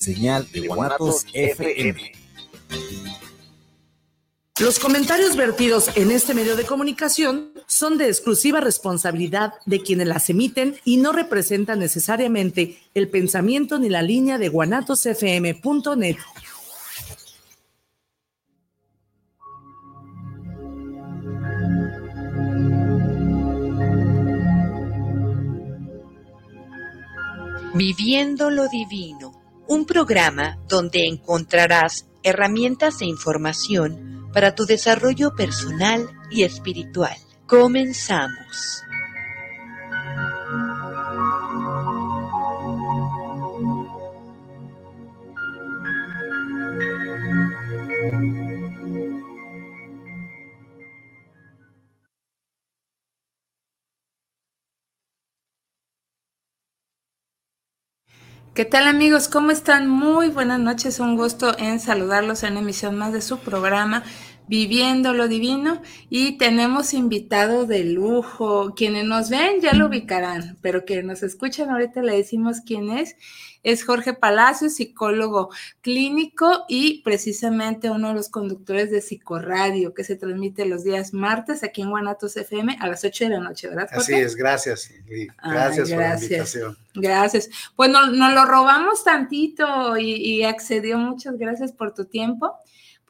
señal de Guanatos FM. Los comentarios vertidos en este medio de comunicación son de exclusiva responsabilidad de quienes las emiten y no representan necesariamente el pensamiento ni la línea de guanatosfm.net. Viviendo lo Divino, un programa donde encontrarás herramientas e información para tu desarrollo personal y espiritual. Comenzamos. ¿Qué tal amigos? ¿Cómo están? Muy buenas noches, un gusto en saludarlos en emisión más de su programa Viviendo lo Divino y tenemos invitado de lujo. Quienes nos ven ya lo ubicarán, pero quienes nos escuchan ahorita le decimos quién es es Jorge Palacios, psicólogo clínico y precisamente uno de los conductores de Psicoradio, que se transmite los días martes aquí en Guanatos FM a las 8 de la noche, ¿verdad? Así es, gracias. Gracias, por la invitación. Gracias. Pues nos, lo robamos tantito y, y accedió. Muchas gracias por tu tiempo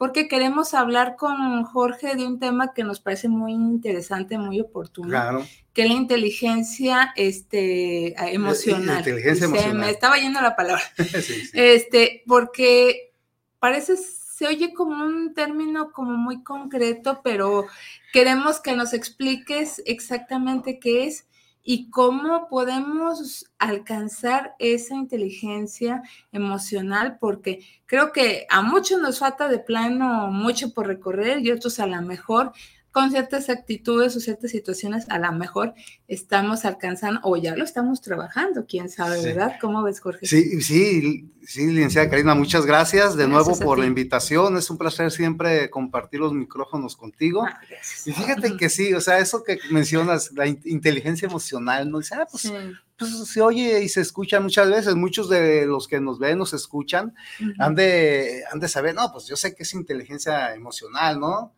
porque queremos hablar con Jorge de un tema que nos parece muy interesante, muy oportuno, claro. que es la inteligencia este, emocional. Inteligencia emocional. Se me estaba yendo la palabra. Este, porque parece, se oye como un término como muy concreto, pero queremos que nos expliques exactamente qué es y cómo podemos alcanzar esa inteligencia emocional, porque creo que a muchos nos falta de plano mucho por recorrer y otros a lo mejor con ciertas actitudes o ciertas situaciones a lo mejor estamos alcanzando o ya lo estamos trabajando, quién sabe, ¿verdad? ¿Cómo ves, Jorge? Sí, sí, sí, licenciada Karina, muchas gracias de nuevo por la invitación. Es un placer siempre compartir los micrófonos contigo. Ah, y fíjate que sí, o sea, eso que mencionas, la inteligencia emocional, ¿no? Dice, ah, pues, pues, se oye y se escucha muchas veces. Muchos de los que nos ven, nos escuchan, han, de, han de saber, no, pues yo sé que es inteligencia emocional, ¿no?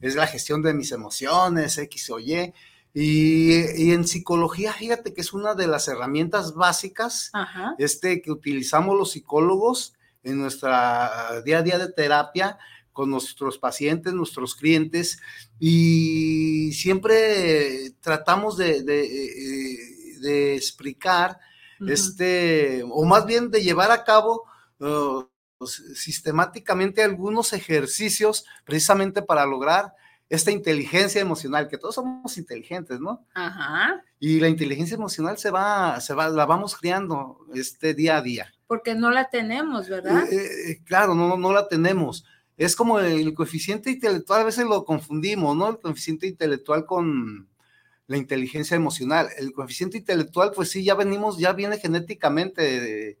Es la gestión de mis emociones, X o Y. Y, en psicología, fíjate que es una de las herramientas básicas este, que utilizamos los psicólogos en nuestra día a día de terapia con nuestros pacientes, nuestros clientes, y siempre tratamos de, de, explicar, este, o más bien de llevar a cabo uh, pues, sistemáticamente algunos ejercicios precisamente para lograr esta inteligencia emocional, que todos somos inteligentes, ¿no? Ajá. Y la inteligencia emocional se va, se va, la vamos creando este día a día. Porque no la tenemos, ¿verdad? Eh, eh, claro, no, no la tenemos. Es como el coeficiente intelectual, a veces lo confundimos, ¿no? El coeficiente intelectual con la inteligencia emocional. El coeficiente intelectual, pues sí, ya venimos, ya viene genéticamente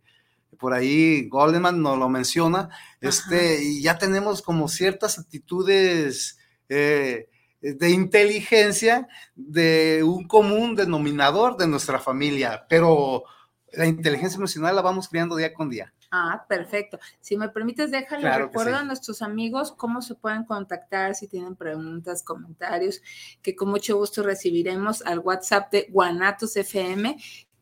por ahí Goldman nos lo menciona, este, y ya tenemos como ciertas actitudes eh, de inteligencia de un común denominador de nuestra familia, pero la inteligencia emocional la vamos creando día con día. Ah, perfecto. Si me permites, déjale recuerdo a nuestros amigos cómo se pueden contactar si tienen preguntas, comentarios, que con mucho gusto recibiremos al WhatsApp de Guanatos FM,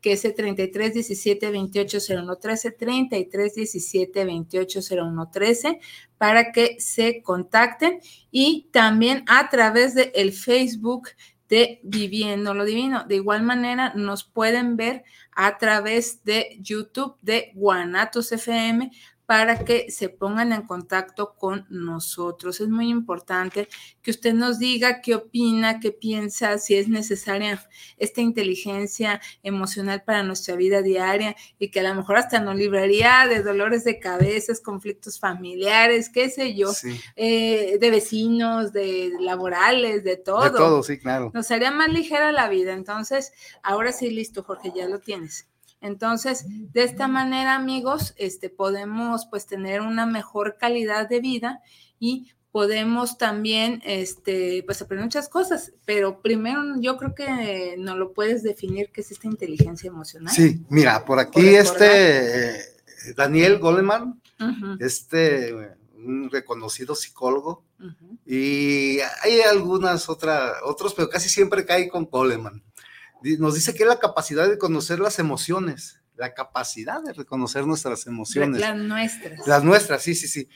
que es el 33 17 28 01 13, 33 17 28 01 13, para que se contacten y también a través del el Facebook de Viviendo lo Divino. De igual manera, nos pueden ver a través de YouTube de Guanatos FM para que se pongan en contacto con nosotros. Es muy importante que usted nos diga qué opina, qué piensa, si es necesaria esta inteligencia emocional para nuestra vida diaria y que a lo mejor hasta nos libraría de dolores de cabezas, conflictos familiares, qué sé yo, eh, de vecinos, de laborales, de todo. De todo, sí, claro. Nos haría más ligera la vida. Entonces, ahora sí, listo, Jorge, ya lo tienes. Entonces, de esta manera, amigos, este, podemos pues tener una mejor calidad de vida y podemos también este, pues aprender muchas cosas, pero primero yo creo que no lo puedes definir qué es esta inteligencia emocional. Sí, mira, por aquí este, Daniel Goleman, este un reconocido psicólogo, y hay algunas otras, otros, pero casi siempre cae con Goleman. Nos dice que es la capacidad de conocer las emociones, la capacidad de reconocer nuestras emociones. Las nuestras. Las nuestras, sí, sí, sí.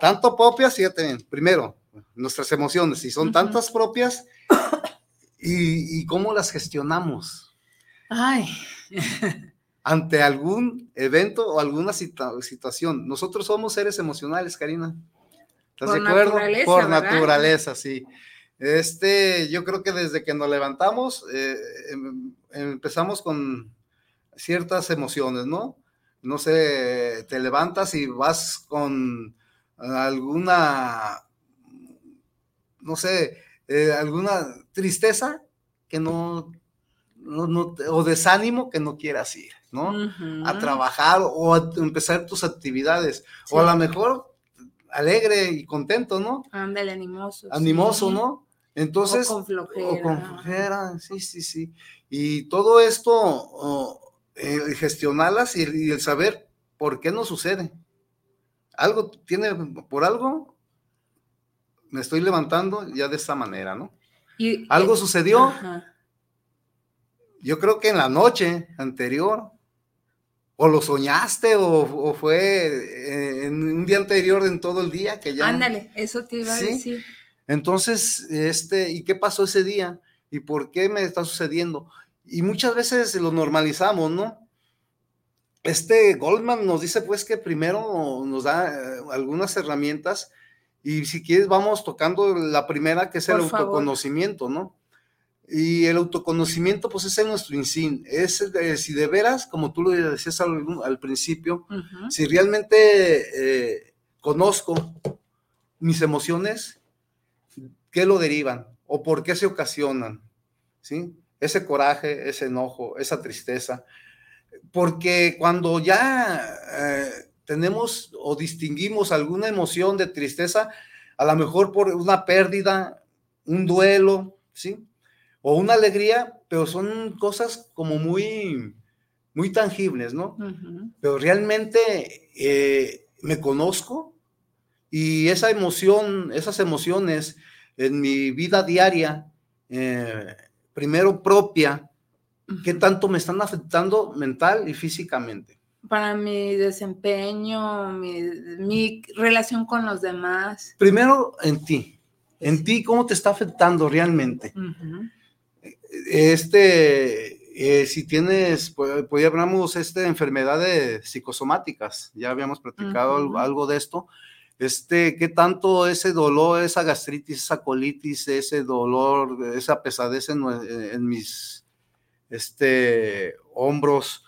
Tanto propias, fíjate bien, primero, nuestras emociones, si son tantas propias, y, y cómo las gestionamos. Ay. ante algún evento o alguna situación. Nosotros somos seres emocionales, Karina. ¿Estás de acuerdo? Naturaleza, Por naturaleza, sí. Este, yo creo que desde que nos levantamos, eh, em, empezamos con ciertas emociones, ¿no? No sé, te levantas y vas con alguna, no sé, eh, alguna tristeza que no, no, o desánimo que no quieras ir. A trabajar o a empezar tus actividades. O a lo mejor alegre y contento, ¿no? Ándale, animoso. Animoso, ¿no? Entonces. O con flojera. O con flojera, sí, sí, sí. Y todo esto, eh, gestionarlas y, el saber por qué no sucede. Algo tiene, por algo, me estoy levantando ya de esta manera, ¿no? Y, algo sucedió. Yo creo que en la noche anterior o lo soñaste o, fue eh, en un día anterior en todo el día que ya. Ándale, eso te iba a decir. Entonces, este, ¿y qué pasó ese día? ¿Y por qué me está sucediendo? Y muchas veces lo normalizamos, ¿no? Este Goldman nos dice pues que primero nos da eh, algunas herramientas y si quieres vamos tocando la primera que es el autoconocimiento, ¿no? Y el autoconocimiento, pues es nuestro insín. Es si de veras, como tú lo decías al, principio, si realmente eh, conozco mis emociones, ¿qué lo derivan? ¿O por qué se ocasionan? ¿Sí? Ese coraje, ese enojo, esa tristeza. Porque cuando ya eh, tenemos o distinguimos alguna emoción de tristeza, a lo mejor por una pérdida, un duelo, ¿sí? o una alegría, pero son cosas como muy, muy tangibles, ¿no? Pero realmente eh, me conozco y esa emoción, esas emociones en mi vida diaria, eh, primero propia, ¿qué tanto me están afectando mental y físicamente? Para mi desempeño, mi, relación con los demás. Primero en ti, en ti, ¿cómo te está afectando realmente? este, eh, si tienes, pues, pues hablamos este, enfermedades psicosomáticas, ya habíamos platicado algo de esto, este, qué tanto ese dolor, esa gastritis, esa colitis, ese dolor, esa pesadez en, mis este, hombros,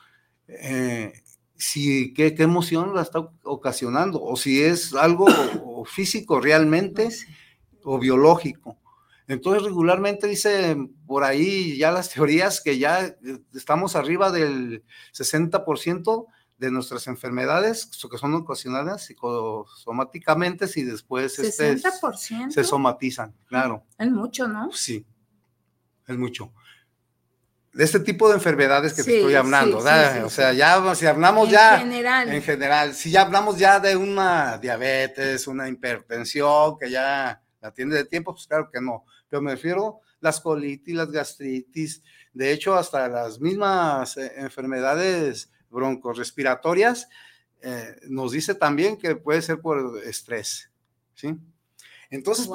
eh, si, ¿qué, qué, emoción la está ocasionando, o si es algo físico realmente o biológico. Entonces, regularmente dice por ahí ya las teorías que ya estamos arriba del 60% de nuestras enfermedades que son ocasionadas psicosomáticamente y después este, se somatizan, claro. Es mucho, ¿no? Sí, es mucho. De este tipo de enfermedades que te estoy hablando, o sea, ya si hablamos ya en general. en general, si ya hablamos ya de una diabetes, una hipertensión que ya la tiene de tiempo, pues claro que no pero me refiero las colitis, las gastritis, de hecho hasta las mismas eh, enfermedades broncorespiratorias, eh, nos dice también que puede ser por estrés, ¿sí? Entonces,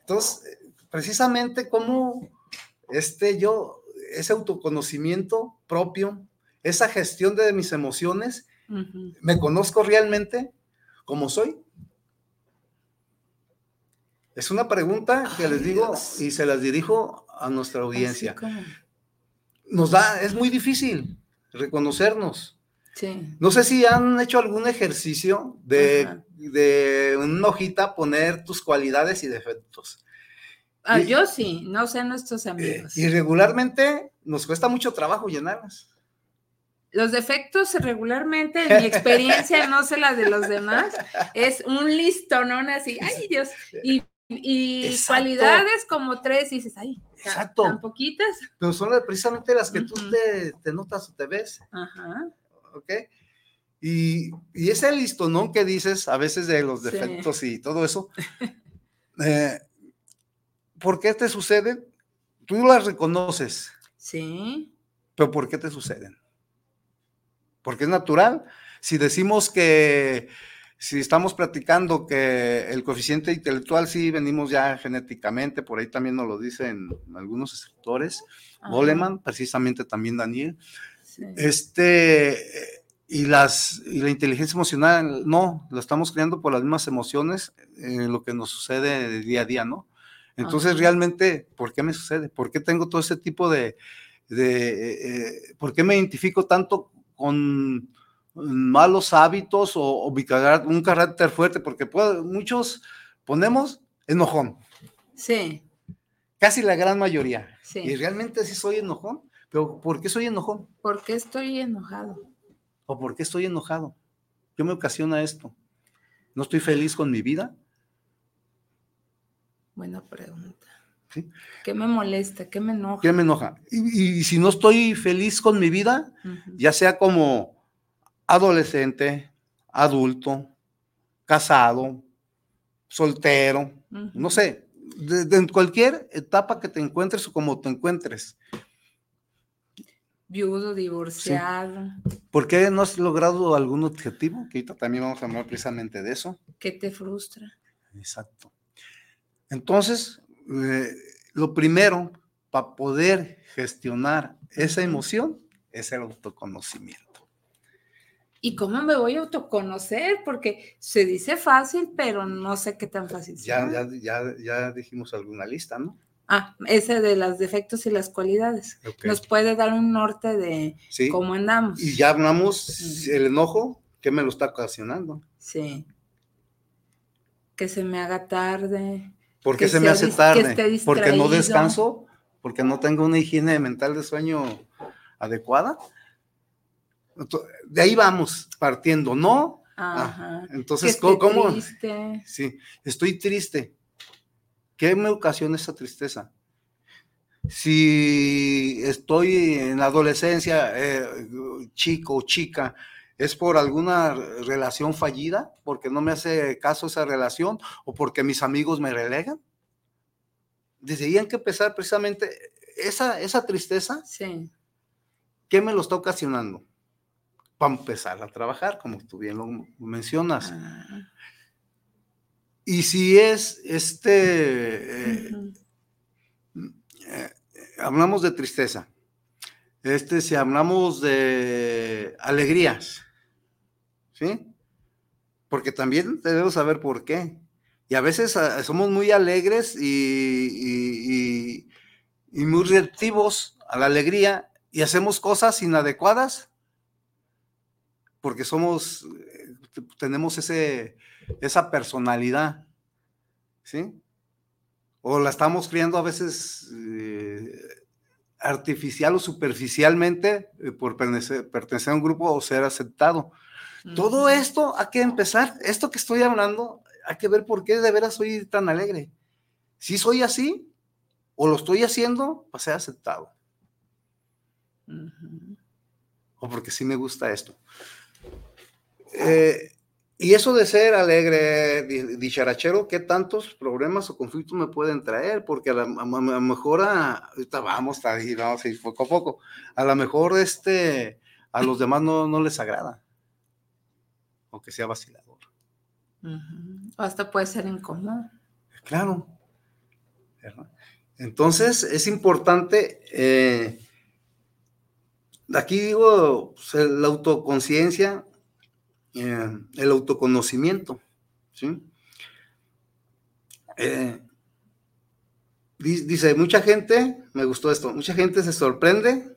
entonces precisamente como este yo, ese autoconocimiento propio, esa gestión de mis emociones, me conozco realmente como soy, es una pregunta que les digo y se las dirijo a nuestra audiencia. Nos da, es muy difícil reconocernos. Sí. No sé si han hecho algún ejercicio de, de una hojita poner tus cualidades y defectos. Ah, yo sí, no sé nuestros eh, amigos. y regularmente nos cuesta mucho trabajo llenarlas. Los defectos regularmente, en mi experiencia, no sé la de los demás, es un listo, ¿no? Así, ay Dios, y y cualidades como tres, y dices, ay, Exacto. tan poquitas. Pero son precisamente las que tú te, notas o te ves. Ajá. ¿Ok? Y, y ese listonón que dices a veces de los defectos y todo eso, eh, ¿por qué te suceden? Tú las reconoces. Sí. Pero ¿por qué te suceden? Porque es natural. Si decimos que, si estamos platicando que el coeficiente intelectual sí venimos ya genéticamente, por ahí también nos lo dicen algunos escritores, Goleman, precisamente también Daniel, este, y, las, y la inteligencia emocional, no, la estamos creando por las mismas emociones en lo que nos sucede día a día, ¿no? Entonces, realmente, ¿por qué me sucede? ¿Por qué tengo todo ese tipo de, de eh, ¿por qué me identifico tanto con malos hábitos o, un carácter fuerte? Porque muchos ponemos enojón. Sí. Casi la gran mayoría. Sí. Y realmente sí soy enojón. Pero ¿por qué soy enojón? ¿Por qué estoy enojado? ¿O por qué estoy enojado? ¿Qué me ocasiona esto? ¿No estoy feliz con mi vida? Buena pregunta. ¿Qué me molesta? ¿Qué me enoja? ¿Qué me enoja? Y, si no estoy feliz con mi vida, ya sea como adolescente, adulto, casado, soltero, no sé, en cualquier etapa que te encuentres o como te encuentres, viudo, divorciado. ¿Por qué no has logrado algún objetivo? Que ahorita también vamos a hablar precisamente de eso. ¿Qué te frustra? Exacto. Entonces, eh, lo primero para poder gestionar esa emoción es el autoconocimiento. ¿Y cómo me voy a autoconocer? Porque se dice fácil, pero no sé qué tan fácil. Ya, ya, ya, ya dijimos alguna lista, ¿no? Ah, ese de los defectos y las cualidades. Nos puede dar un norte de cómo andamos. Y ya hablamos el enojo, ¿qué me lo está ocasionando? Sí. Que se me haga tarde. ¿Por qué se me hace tarde? Porque no descanso, porque no tengo una higiene mental de sueño adecuada. De ahí vamos partiendo, ¿no? Ajá. entonces, ¿cómo? Triste. Sí, estoy triste. ¿Qué me ocasiona esa tristeza? Si estoy en la adolescencia, eh, chico o chica, ¿es por alguna relación fallida? ¿Porque no me hace caso esa relación? ¿O porque mis amigos me relegan? Desde ahí hay que empezar precisamente esa, esa tristeza. Sí. ¿Qué me lo está ocasionando? Para empezar a trabajar, como tú bien lo mencionas. Ah. Y si es este, eh, eh, hablamos de tristeza, este, si hablamos de alegrías, ¿sí? Porque también debemos saber por qué. Y a veces ah, somos muy alegres y, y muy reactivos a la alegría y hacemos cosas inadecuadas porque somos, eh, tenemos ese, esa personalidad, ¿sí? O la estamos criando a veces eh, artificial o superficialmente eh, por pertenecer, a un grupo o ser aceptado. Todo esto hay que empezar, esto que estoy hablando, hay que ver por qué de veras soy tan alegre. Si soy así o lo estoy haciendo para ser aceptado. O porque sí me gusta esto. Eh, y eso de ser alegre, dicharachero, ¿qué tantos problemas o conflictos me pueden traer? Porque a, lo mejor, ahorita vamos, ahí, vamos a ir poco a poco, a lo mejor este, a los demás no, no les agrada, aunque sea vacilador. O hasta puede ser incómodo. Claro. Entonces, es importante, eh, aquí digo, pues, la autoconciencia, eh, el autoconocimiento. ¿sí? Eh, dice, mucha gente, me gustó esto, mucha gente se sorprende,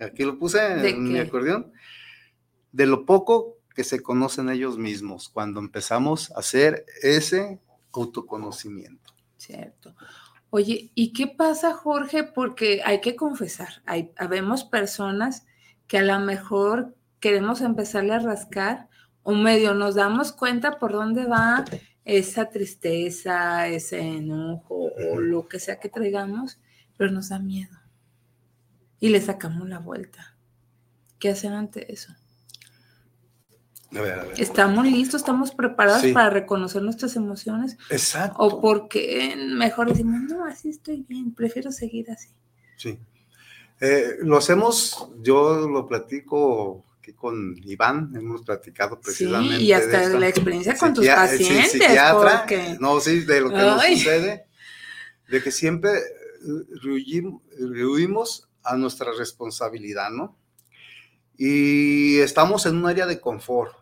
aquí lo puse en mi acordeón, de lo poco que se conocen ellos mismos cuando empezamos a hacer ese autoconocimiento. Cierto. Oye, ¿y qué pasa, Jorge? Porque hay que confesar, hay, habemos personas que a lo mejor queremos empezarle a rascar o medio nos damos cuenta por dónde va esa tristeza, ese enojo o lo que sea que traigamos, pero nos da miedo. Y le sacamos la vuelta. ¿Qué hacen ante eso? Estamos listos, estamos preparados para reconocer nuestras emociones. Exacto. O porque mejor decimos, no, así estoy bien, prefiero seguir así. Sí. Eh, lo hacemos, yo lo platico aquí con Iván, hemos platicado precisamente. Sí, y hasta la experiencia con tus pacientes. psiquiatra, No, sí, de lo que nos sucede, de que siempre rehuimos a nuestra responsabilidad, ¿no? Y estamos en un área de confort.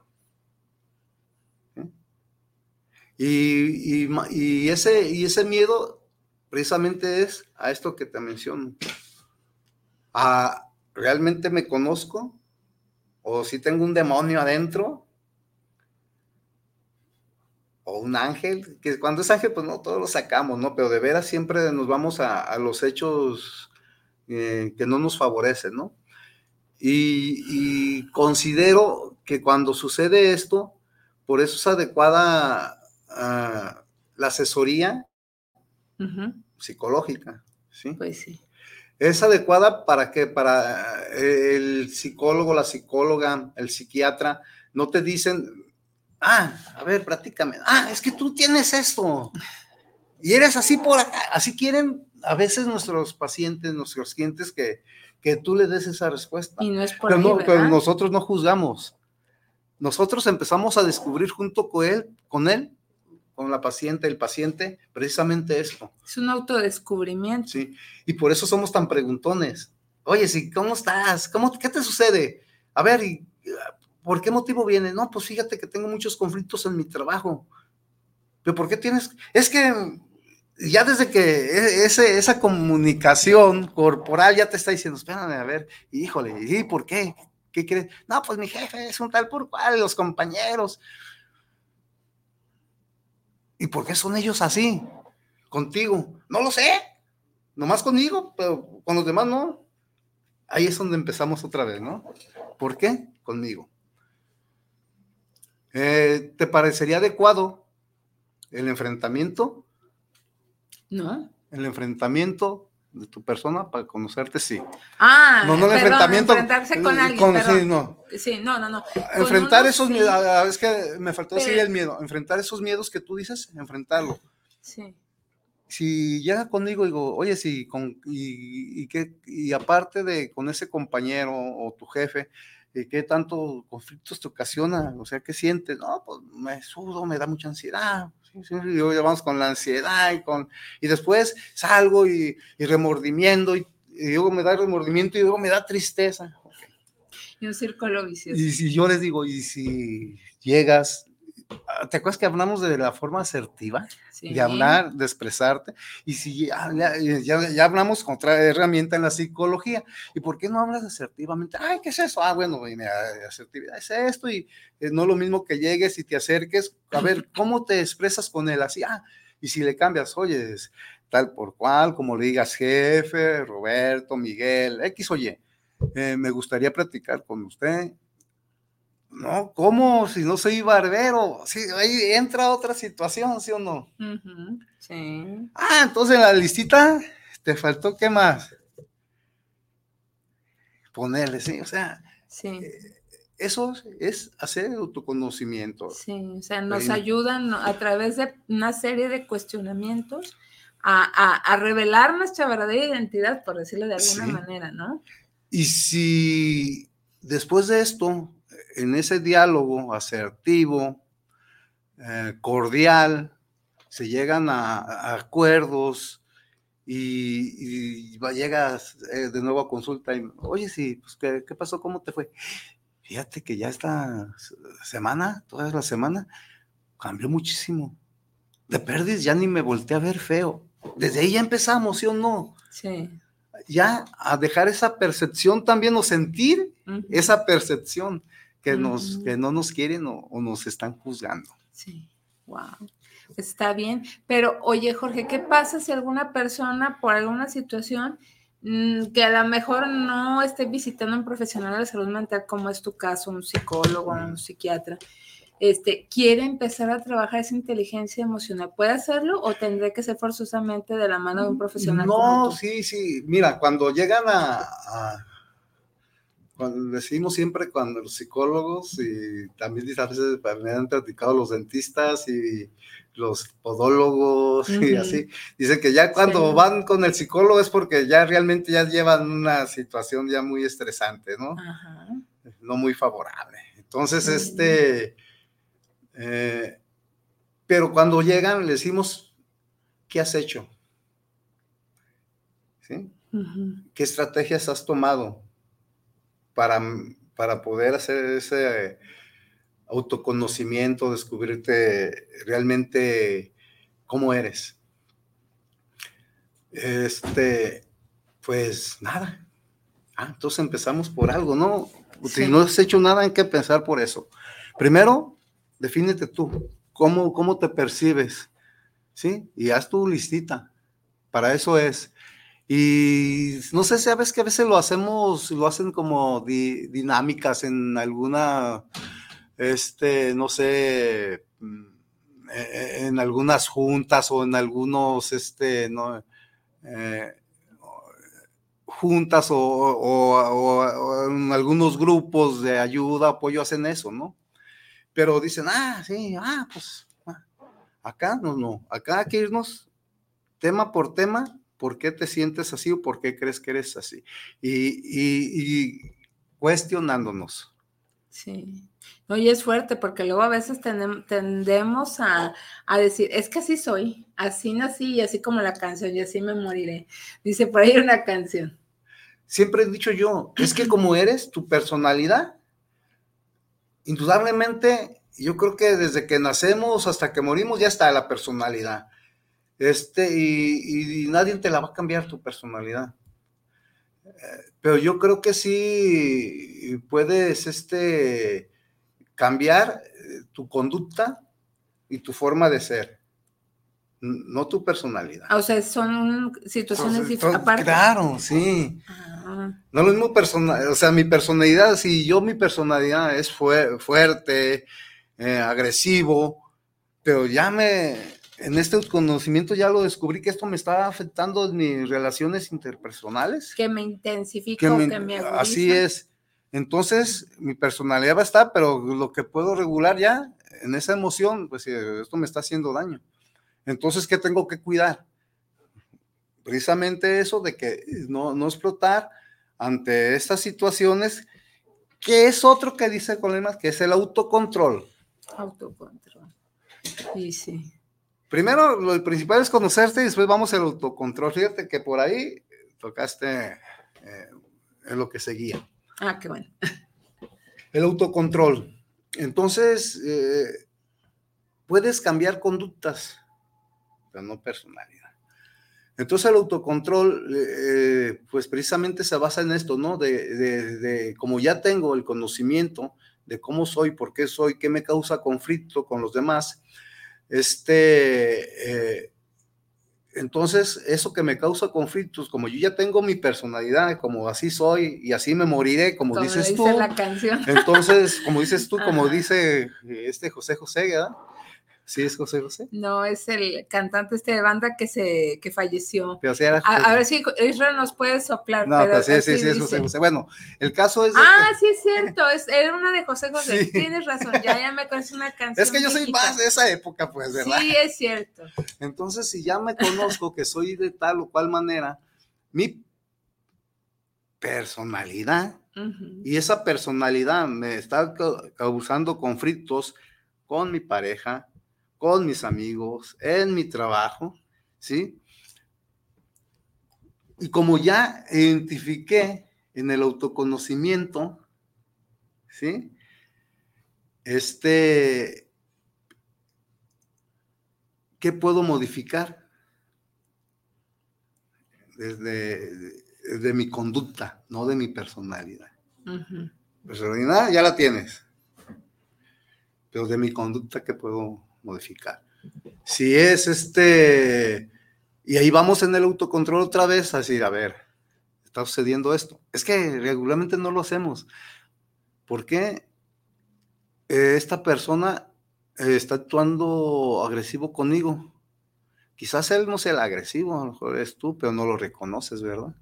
Y, y, ese, y ese miedo precisamente es a esto que te menciono. A, ¿Realmente me conozco? ¿O si tengo un demonio adentro? ¿O un ángel? Que cuando es ángel, pues no, todos lo sacamos, ¿no? Pero de veras siempre nos vamos a, los hechos eh, que no nos favorecen, ¿no? Y, considero que cuando sucede esto, por eso es adecuada ah, la asesoría psicológica. ¿sí? Pues sí. Es adecuada para que para eh, el psicólogo, la psicóloga, el psiquiatra, no te dicen, ah, a ver, platícame, ah, es que tú tienes esto y eres así por acá. Así quieren a veces nuestros pacientes, nuestros clientes que, que tú le des esa respuesta. Y no es por pero, pero nosotros no juzgamos. Nosotros empezamos a descubrir junto con él, con él, con la paciente, el paciente, precisamente esto. Es un autodescubrimiento. Sí, y por eso somos tan preguntones. Oye, sí, ¿cómo estás? ¿Cómo, ¿Qué te sucede? A ver, ¿por qué motivo viene? No, pues fíjate que tengo muchos conflictos en mi trabajo. ¿Pero por qué tienes? Es que ya desde que e, ese, esa comunicación corporal ya te está diciendo, espérame, a ver, híjole, ¿y por qué? ¿Qué crees? No, pues mi jefe es un tal por cual, los compañeros. ¿Y por qué son ellos así? Contigo. No lo sé. Nomás conmigo, pero con los demás no. Ahí es donde empezamos otra vez, ¿no? ¿Por qué? Conmigo. Eh, ¿Te parecería adecuado el enfrentamiento? No. El enfrentamiento de tu persona para conocerte, sí. Ah, no, no el enfrentamiento. Enfrentarse con alguien. sí, no. Sí, no, no, no. Enfrentar esos miedos, a es que me faltó decir el miedo, enfrentar esos miedos que tú dices, enfrentarlo. Sí. Si llega conmigo y digo, oye, si con, y, y, que, y aparte de con ese compañero o tu jefe, ¿qué tanto conflictos te ocasiona? O sea, ¿qué sientes? No, pues me sudo, me da mucha ansiedad. Y luego vamos con la ansiedad y con... Y después salgo y, remordimiento y, luego me da remordimiento y luego me da tristeza. Y un círculo vicioso. Y si yo les digo, y si llegas ¿Te acuerdas que hablamos de la forma asertiva? De hablar, de expresarte. Y si ya, ya, hablamos con otra herramienta en la psicología, ¿y por qué no hablas asertivamente? Ay, ¿qué es eso? Ah, bueno, asertividad es esto y es no lo mismo que llegues y te acerques, a ver, ¿cómo te expresas con él? Así, ah, y si le cambias, oye, tal por cual, como le digas jefe, Roberto, Miguel, X, oye, eh, me gustaría platicar con usted no, ¿cómo? Si no soy barbero. Sí, ahí entra otra situación, ¿sí o no? sí. Ah, entonces en la listita te faltó qué más? Ponerle, sí, o sea. Sí. Eh, eso es hacer autoconocimiento. Sí, o sea, nos ayudan a través de una serie de cuestionamientos a, revelar nuestra verdadera identidad, por decirlo de alguna manera, ¿no? Y si después de esto en ese diálogo asertivo, eh, cordial, se llegan a, acuerdos y, llegas eh, de nuevo a consulta y, oye, sí, pues, ¿qué, pasó? ¿Cómo te fue? Fíjate que ya esta semana, toda la semana, cambió muchísimo. De perdis ya ni me volteé a ver feo. Desde ahí ya empezamos, ¿sí o no? Sí. Ya a dejar esa percepción también o sentir esa percepción que, nos, que no nos quieren o, nos están juzgando. Sí, wow. Está bien, pero oye Jorge, ¿qué pasa si alguna persona por alguna situación mm, que a lo mejor no esté visitando a un profesional de la salud mental, como es tu caso, un psicólogo, un psiquiatra, este, quiere empezar a trabajar esa inteligencia emocional, ¿puede hacerlo o tendré que ser forzosamente de la mano de un profesional? No, sí, sí. Mira, cuando llegan a, cuando decimos siempre cuando los psicólogos y también a veces me han platicado los dentistas y los podólogos y así, dicen que ya cuando van con el psicólogo es porque ya realmente ya llevan una situación ya muy estresante, ¿no? No muy favorable. Entonces, este, eh, pero cuando llegan le decimos, ¿qué has hecho? ¿Sí? ¿Qué estrategias has tomado para, para poder hacer ese autoconocimiento, descubrirte realmente cómo eres? Este, pues nada. Ah, entonces empezamos por algo, ¿no? Si no has hecho nada, hay que pensar por eso. Primero, defínete tú. ¿Cómo, cómo te percibes? ¿Sí? Y haz tu listita. Para eso es. Y no sé, sabes que a veces lo hacemos, lo hacen como dinámicas en alguna, este, no sé, mm, e, e, en algunas juntas o en algunos, este, no, eh, juntas o, en algunos grupos de ayuda, apoyo hacen eso, ¿no? Pero dicen, ah, sí, ah, pues ah, acá no, no, acá hay que irnos tema por tema ¿Por qué te sientes así o por qué crees que eres así? Y, cuestionándonos. Sí. Oye, es fuerte porque luego a veces tendemos a, decir, es que así soy, así nací y así como la canción y así me moriré. Dice por ahí una canción. Siempre he dicho yo, es que como eres, tu personalidad, indudablemente, yo creo que desde que nacemos hasta que morimos ya está la personalidad. Este, y, nadie te la va a cambiar tu personalidad. Eh, pero yo creo que sí puedes este, cambiar eh, tu conducta y tu forma de ser, no tu personalidad. Ah, o sea, son situaciones diferentes. Claro, sí. Ah. No lo mismo personal, o sea, mi personalidad, si yo mi personalidad es fuerte, eh, agresivo, pero ya me, en este conocimiento ya lo descubrí que esto me está afectando en mis relaciones interpersonales. Que me intensifica que me Así es. Entonces, mi personalidad va a estar, pero lo que puedo regular ya en esa emoción, pues eh, esto me está haciendo daño. Entonces, ¿qué tengo que cuidar? Precisamente eso de que no, no explotar ante estas situaciones, que es otro que dice Coleman, que es el autocontrol. Autocontrol. Sí, sí. Primero, lo principal es conocerte y después vamos al autocontrol. Fíjate que por ahí tocaste eh, en lo que seguía. Ah, qué bueno. El autocontrol. Entonces, eh, puedes cambiar conductas, pero no personalidad. Entonces el autocontrol, eh, pues precisamente se basa en esto, ¿no? De, de, como ya tengo el conocimiento de cómo soy, por qué soy, qué me causa conflicto con los demás, este, eh, entonces, eso que me causa conflictos, como yo ya tengo mi personalidad, como así soy y así me moriré, como, dices tú. Entonces, como dices tú, como dice este José José, ¿verdad? ¿Sí es José José? No, es el cantante este de banda que se que falleció. a, ver si Israel nos puede soplar. No, pero sí, sí, sí, es José José. Bueno, el caso es. ah, sí, es cierto. Es, era una de José José. Tienes razón, ya, ya me acuerdo una canción. Es que yo soy más de esa época, pues, ¿verdad? Sí, es cierto. Entonces, si ya me conozco que soy de tal o cual manera, mi personalidad y esa personalidad me está causando conflictos con mi pareja, con mis amigos, en mi trabajo, ¿sí? Y como ya identifiqué en el autoconocimiento, ¿sí? Este, ¿qué puedo modificar? Desde de mi conducta, no de mi personalidad. Personalidad ya la tienes, pero de mi conducta, ¿qué puedo modificar. Si es este, y ahí vamos en el autocontrol otra vez a decir, a ver, está sucediendo esto. Es que regularmente no lo hacemos. ¿Por qué esta persona eh, está actuando agresivo conmigo? Quizás él no sea el agresivo, a lo mejor es tú, pero no lo reconoces, ¿verdad?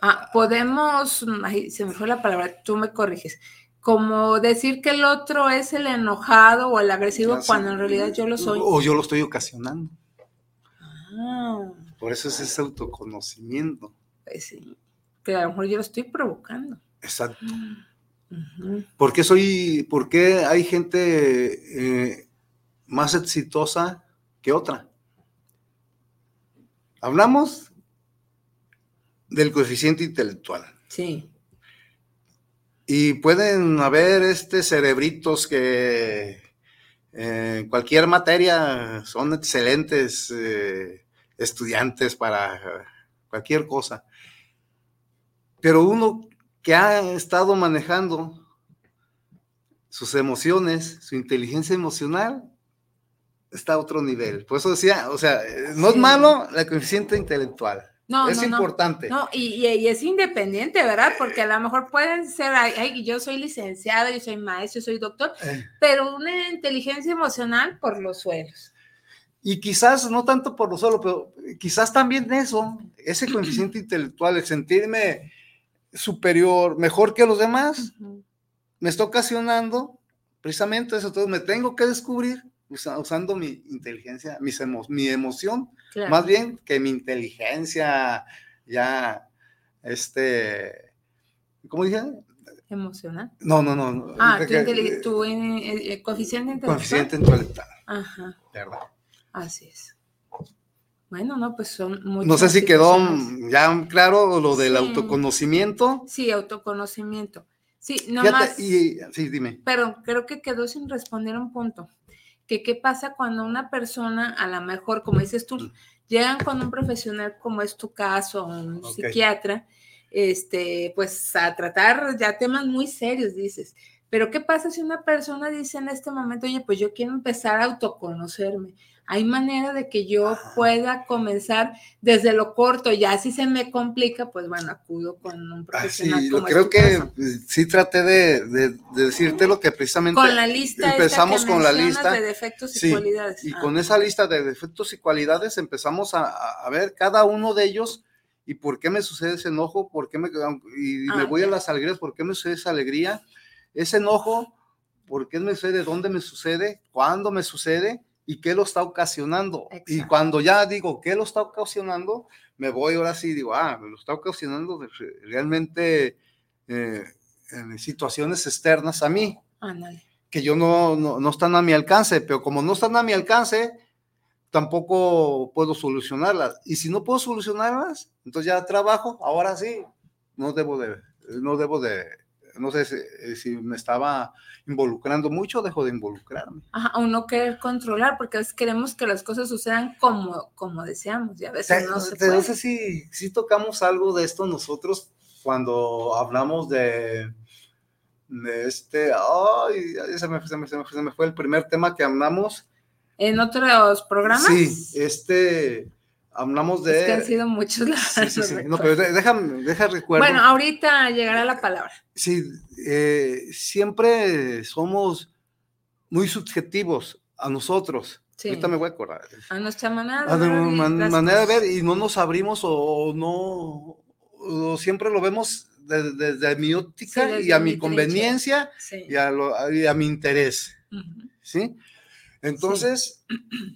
Ah, podemos, se me fue la palabra, tú me corriges, como decir que el otro es el enojado o el agresivo cuando en realidad yo lo soy. O yo lo estoy ocasionando. Ah. Por eso es ese autoconocimiento. Pues sí, que a lo mejor yo lo estoy provocando. Exacto. ¿Por qué soy, por qué hay gente eh, más exitosa que otra? Hablamos del coeficiente intelectual. Sí. Y pueden haber este cerebritos que eh, en cualquier materia son excelentes eh, estudiantes para cualquier cosa. Pero uno que ha estado manejando sus emociones, su inteligencia emocional, está a otro nivel. Por eso decía, o sea, no es malo la coeficiente intelectual. No, es importante. No, y, es independiente, ¿verdad? Porque a lo mejor pueden ser, ay, yo soy licenciada, yo soy maestro, yo soy doctor, eh. pero una inteligencia emocional por los suelos. Y quizás, no tanto por los suelos, pero quizás también eso, ese coeficiente intelectual, el sentirme superior, mejor que los demás, me está ocasionando precisamente eso. Entonces me tengo que descubrir usando mi inteligencia, mis mi emoción, más bien que mi inteligencia ya, este, ¿cómo dije? Emocional. No, no, no. Ah, tu, eh, eh, coeficiente intelectual. Coeficiente intelectual. Ajá. ¿Verdad? Así es. Bueno, no, pues son muchas. No sé si quedó ya claro lo del autoconocimiento. Sí, autoconocimiento. Sí, nomás. Y, sí, dime. Pero creo que quedó sin responder un punto. Que qué pasa cuando una persona, a lo mejor, como dices tú, mm. llegan con un profesional como es tu caso, un psiquiatra, este, pues a tratar ya temas muy serios, dices. Pero ¿qué pasa si una persona dice en este momento, oye, pues yo quiero empezar a autoconocerme? Hay manera de que yo pueda comenzar desde lo corto, ya si se me complica, pues bueno, acudo con un ah, profesional. sí, creo que sí traté de, decirte lo que precisamente con la lista empezamos con la lista de defectos y cualidades. Y ah. con esa lista de defectos y cualidades empezamos a, ver cada uno de ellos y por qué me sucede ese enojo, por qué me, y me ah, voy a las alegrías, por qué me sucede esa alegría, ese enojo, por qué me sucede, dónde me sucede, cuándo me sucede y qué lo está ocasionando. Y cuando ya digo qué lo está ocasionando, me voy ahora sí, digo, ah, me lo está ocasionando realmente eh, en situaciones externas a mí, que yo no, no, están a mi alcance, pero como no están a mi alcance, tampoco puedo solucionarlas. Y si no puedo solucionarlas, entonces ya trabajo, ahora sí, no debo de, no debo de, no sé si, eh, me estaba involucrando mucho, dejo de involucrarme. Ajá, o no querer controlar, porque a veces queremos que las cosas sucedan como, como deseamos, y a veces no se puede. No sé si, si tocamos algo de esto nosotros cuando hablamos de, de este, ay, se me, se, me, se me fue el primer tema que hablamos. ¿En otros programas? Sí, este hablamos de. Es que han sido muchos. Sí, sí, sí. No, pero déjame, deja recuerdo. Bueno, ahorita llegará la palabra. Sí, eh, siempre somos muy subjetivos a nosotros. Ahorita me voy a acordar. A nuestra manera de, ver, manera de ver y no nos abrimos o, no, o siempre lo vemos desde, mi óptica y a mi, conveniencia y a, y a, mi interés. ¿Sí? Entonces,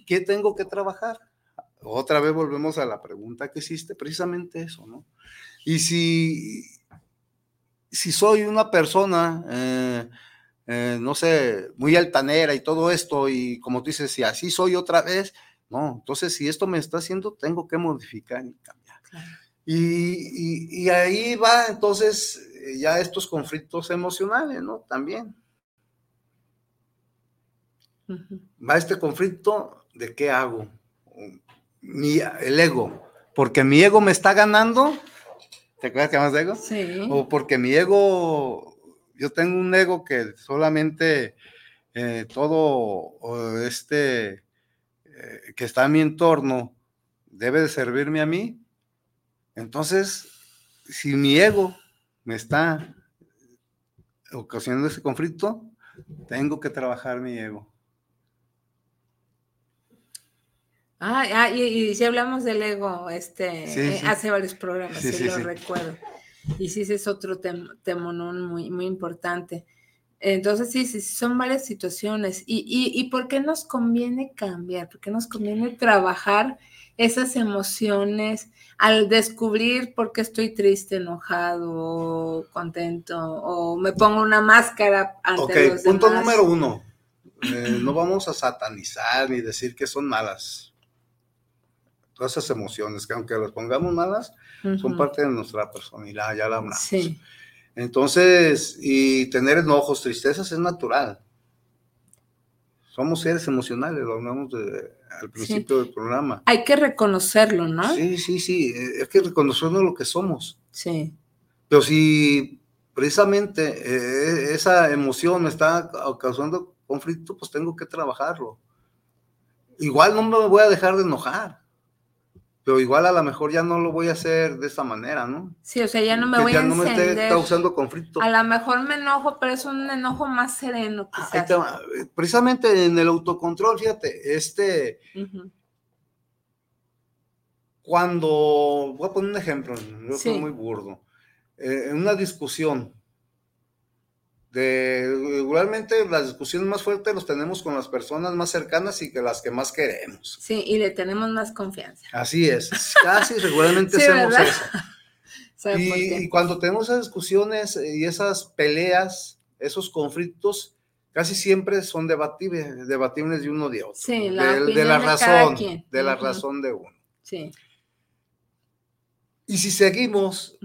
¿qué tengo que trabajar? Otra vez volvemos a la pregunta que hiciste, precisamente eso, ¿no? Y si, si soy una persona, eh, eh, no sé, muy altanera y todo esto, y como tú dices, si así soy otra vez, no, entonces si esto me está haciendo, tengo que modificar y cambiar. Y, ahí va entonces ya estos conflictos emocionales, ¿no? También. Va este conflicto de qué hago, mi, el ego, porque mi ego me está ganando. ¿Te acuerdas que más de ego? Sí. O porque mi ego, yo tengo un ego que solamente eh, todo este eh, que está en mi entorno debe de servirme a mí. Entonces, si mi ego me está ocasionando ese conflicto, tengo que trabajar mi ego. Ah, y, si hablamos del ego, este, hace varios programas, sí, lo recuerdo. Y sí, ese es otro tema, muy, muy importante. Entonces, sí, sí, son varias situaciones. ¿Y, y, y por qué nos conviene cambiar? ¿Por qué nos conviene trabajar esas emociones al descubrir por qué estoy triste, enojado, contento, o me pongo una máscara ante okay, punto número uno. Eh, no vamos a satanizar ni decir que son malas. Todas esas emociones, que aunque las pongamos malas, son parte de nuestra personalidad, ya la hablamos. Sí. Entonces, y tener enojos, tristezas es natural. Somos seres emocionales, lo hablamos al principio del programa. Hay que reconocerlo, ¿no? Sí, sí, sí, hay que reconocerlo lo que somos. Sí. Pero si precisamente eh, esa emoción me está causando conflicto, pues tengo que trabajarlo. Igual no me voy a dejar de enojar pero igual a lo mejor ya no lo voy a hacer de esta manera, ¿no? Sí, o sea, ya no me voy a encender. Ya no me esté causando conflicto. A lo mejor me enojo, pero es un enojo más sereno, quizás. Precisamente en el autocontrol, fíjate, este... Cuando, voy a poner un ejemplo, yo soy muy burdo, eh, en una discusión, regularmente las discusiones más fuertes los tenemos con las personas más cercanas y que las que más queremos. Sí, y le tenemos más confianza. Así es, casi regularmente hacemos eso. Y, cuando tenemos esas discusiones y esas peleas, esos conflictos, casi siempre son debatibles, debatibles de uno de otro. Sí, la de, la razón, de la razón de uno. Sí. Y si seguimos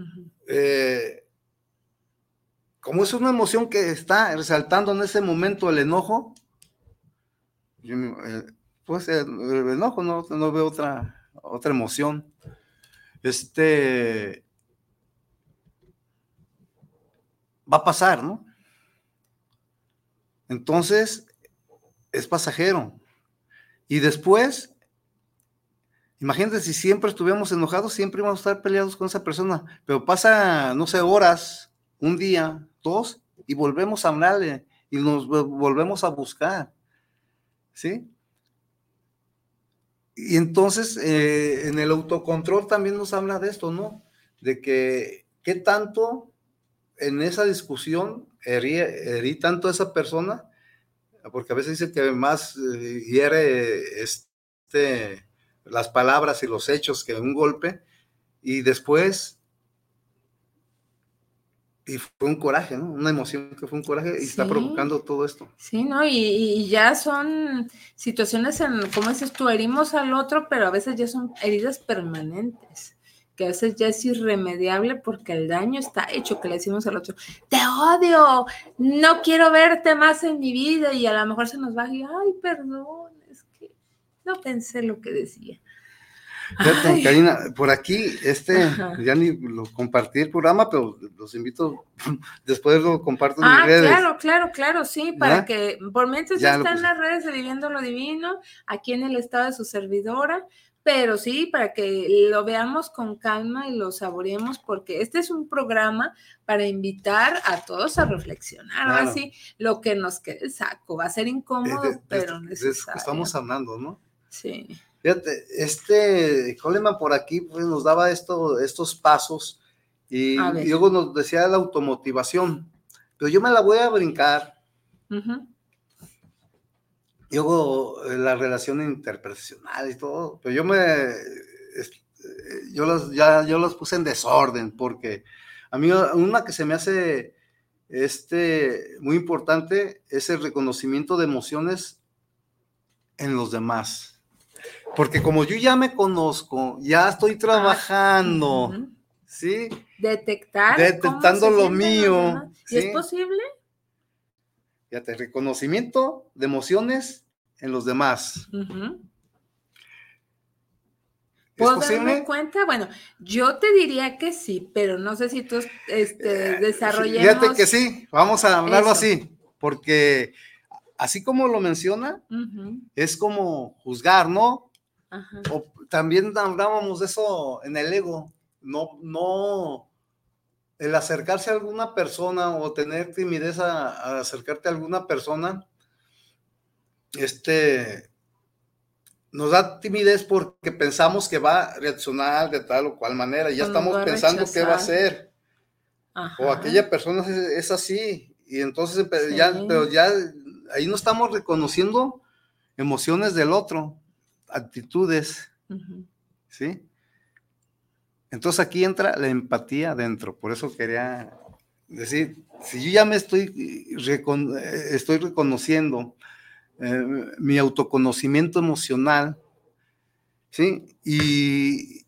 como es una emoción que está resaltando en ese momento el enojo, eh, pues el, enojo no, no, veo otra, otra emoción. Este va a pasar, ¿no? Entonces, es pasajero. Y después, imagínate si siempre estuviéramos enojados, siempre íbamos a estar peleados con esa persona, pero pasa, no sé, horas, un día, y volvemos a hablarle y nos volvemos a buscar. ¿Sí? Y entonces eh, en el autocontrol también nos habla de esto, ¿no? De que qué tanto en esa discusión herí, tanto a esa persona, porque a veces dice que más eh, hiere este, las palabras y los hechos que un golpe, y después y fue un coraje, ¿no? Una emoción que fue un coraje y está provocando todo esto. Sí, ¿no? Y, ya son situaciones en, como dices tú, herimos al otro, pero a veces ya son heridas permanentes, que a veces ya es irremediable porque el daño está hecho, que le decimos al otro, te odio, no quiero verte más en mi vida y a lo mejor se nos va y, ay, perdón, es que no pensé lo que decía. Karina, por aquí, este, ya ni lo compartí el programa, pero los invito, después lo comparto en ah, mis redes. Claro, claro, claro, sí, para que por mientras ya, está en las redes de Viviendo lo Divino, aquí en el estado de su servidora, pero sí, para que lo veamos con calma y lo saboreemos, porque este es un programa para invitar a todos a reflexionar. Ahora sí, lo que nos quede saco va a ser incómodo, pero necesario. Estamos hablando, ¿no? Sí. Fíjate, este Coleman por aquí pues, nos daba esto, estos pasos y, luego nos decía la automotivación, pero yo me la voy a brincar. Luego eh, la relación interpersonal y todo, pero yo me, yo las, ya, yo las puse en desorden porque a mí una que se me hace este, muy importante es el reconocimiento de emociones en los demás. Porque como yo ya me conozco, ya estoy trabajando, ¿sí? Detectar. Detectando lo mío. ¿Y es posible? Fíjate, reconocimiento de emociones en los demás. ¿Puedo darme cuenta? Bueno, yo te diría que sí, pero no sé si tú este, eh, desarrollemos... Fíjate que sí, vamos a hablarlo así, porque así como lo menciona, es como juzgar, ¿no? O también hablábamos de eso en el ego, no, no, el acercarse a alguna persona o tener timidez a, acercarte a alguna persona, este, nos da timidez porque pensamos que va a reaccionar de tal o cual manera, ya estamos pensando qué va a hacer. O aquella persona es, así, y entonces ya, pero ya ahí no estamos reconociendo emociones del otro, actitudes, ¿sí? Entonces aquí entra la empatía dentro, por eso quería decir, si yo ya me estoy, estoy reconociendo eh, mi autoconocimiento emocional, ¿sí? Y,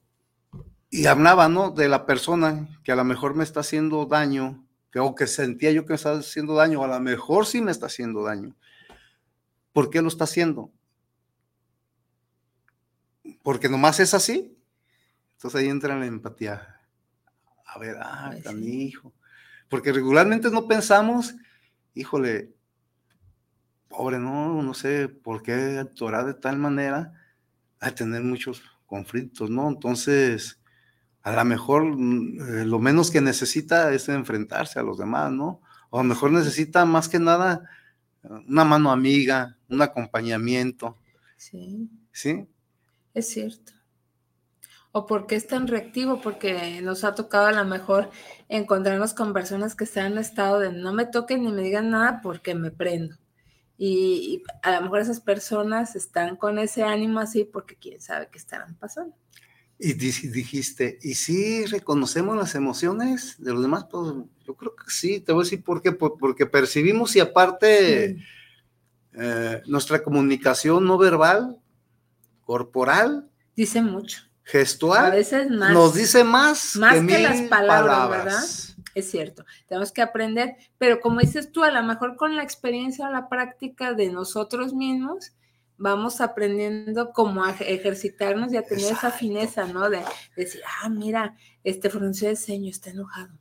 y hablaba, ¿no? De la persona que a lo mejor me está haciendo daño, que, o que sentía yo que me estaba haciendo daño, a lo mejor sí me está haciendo daño. ¿Por qué lo está haciendo? Porque nomás es así. Entonces ahí entra la empatía. A ver, ah, pues mi hijo. Porque regularmente no pensamos, híjole, pobre, no, no sé por qué actuará de tal manera a tener muchos conflictos, ¿no? Entonces, a lo mejor mm, eh, lo menos que necesita es enfrentarse a los demás, ¿no? O a lo mejor necesita más que nada una mano amiga, un acompañamiento. Sí. ¿Sí? Es cierto. O porque es tan reactivo, porque nos ha tocado a lo mejor encontrarnos con personas que están en estado de no me toquen ni me digan nada porque me prendo. Y, a lo mejor esas personas están con ese ánimo así porque quién sabe qué estarán pasando. Y dijiste, ¿y si reconocemos las emociones de los demás? Pues yo creo que sí, te voy a decir por qué, porque percibimos y aparte eh, nuestra comunicación no verbal, corporal. Dice mucho. Gestual. A veces más. Nos dice más, más que, las palabras, ¿verdad? Es cierto, tenemos que aprender, pero como dices tú, a lo mejor con la experiencia o la práctica de nosotros mismos, vamos aprendiendo cómo a ejercitarnos y a tener esa fineza, ¿no? De, decir, ah, mira, este frunció de ceño, está enojado,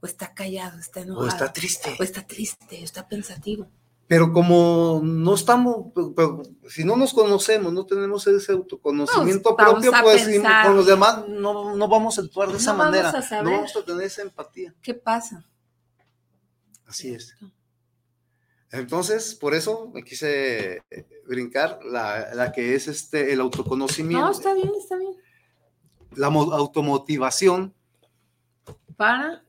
o está callado, está enojado. O está triste. O está triste, está pensativo. Pero como no estamos, si no nos conocemos, no tenemos ese autoconocimiento propio, pues con los demás no, no, vamos a actuar de esa manera. no vamos a tener esa empatía. ¿Qué pasa? Así es. Entonces, por eso me quise brincar la, la, que es este el autoconocimiento. No, está bien, está bien. La automotivación. Para.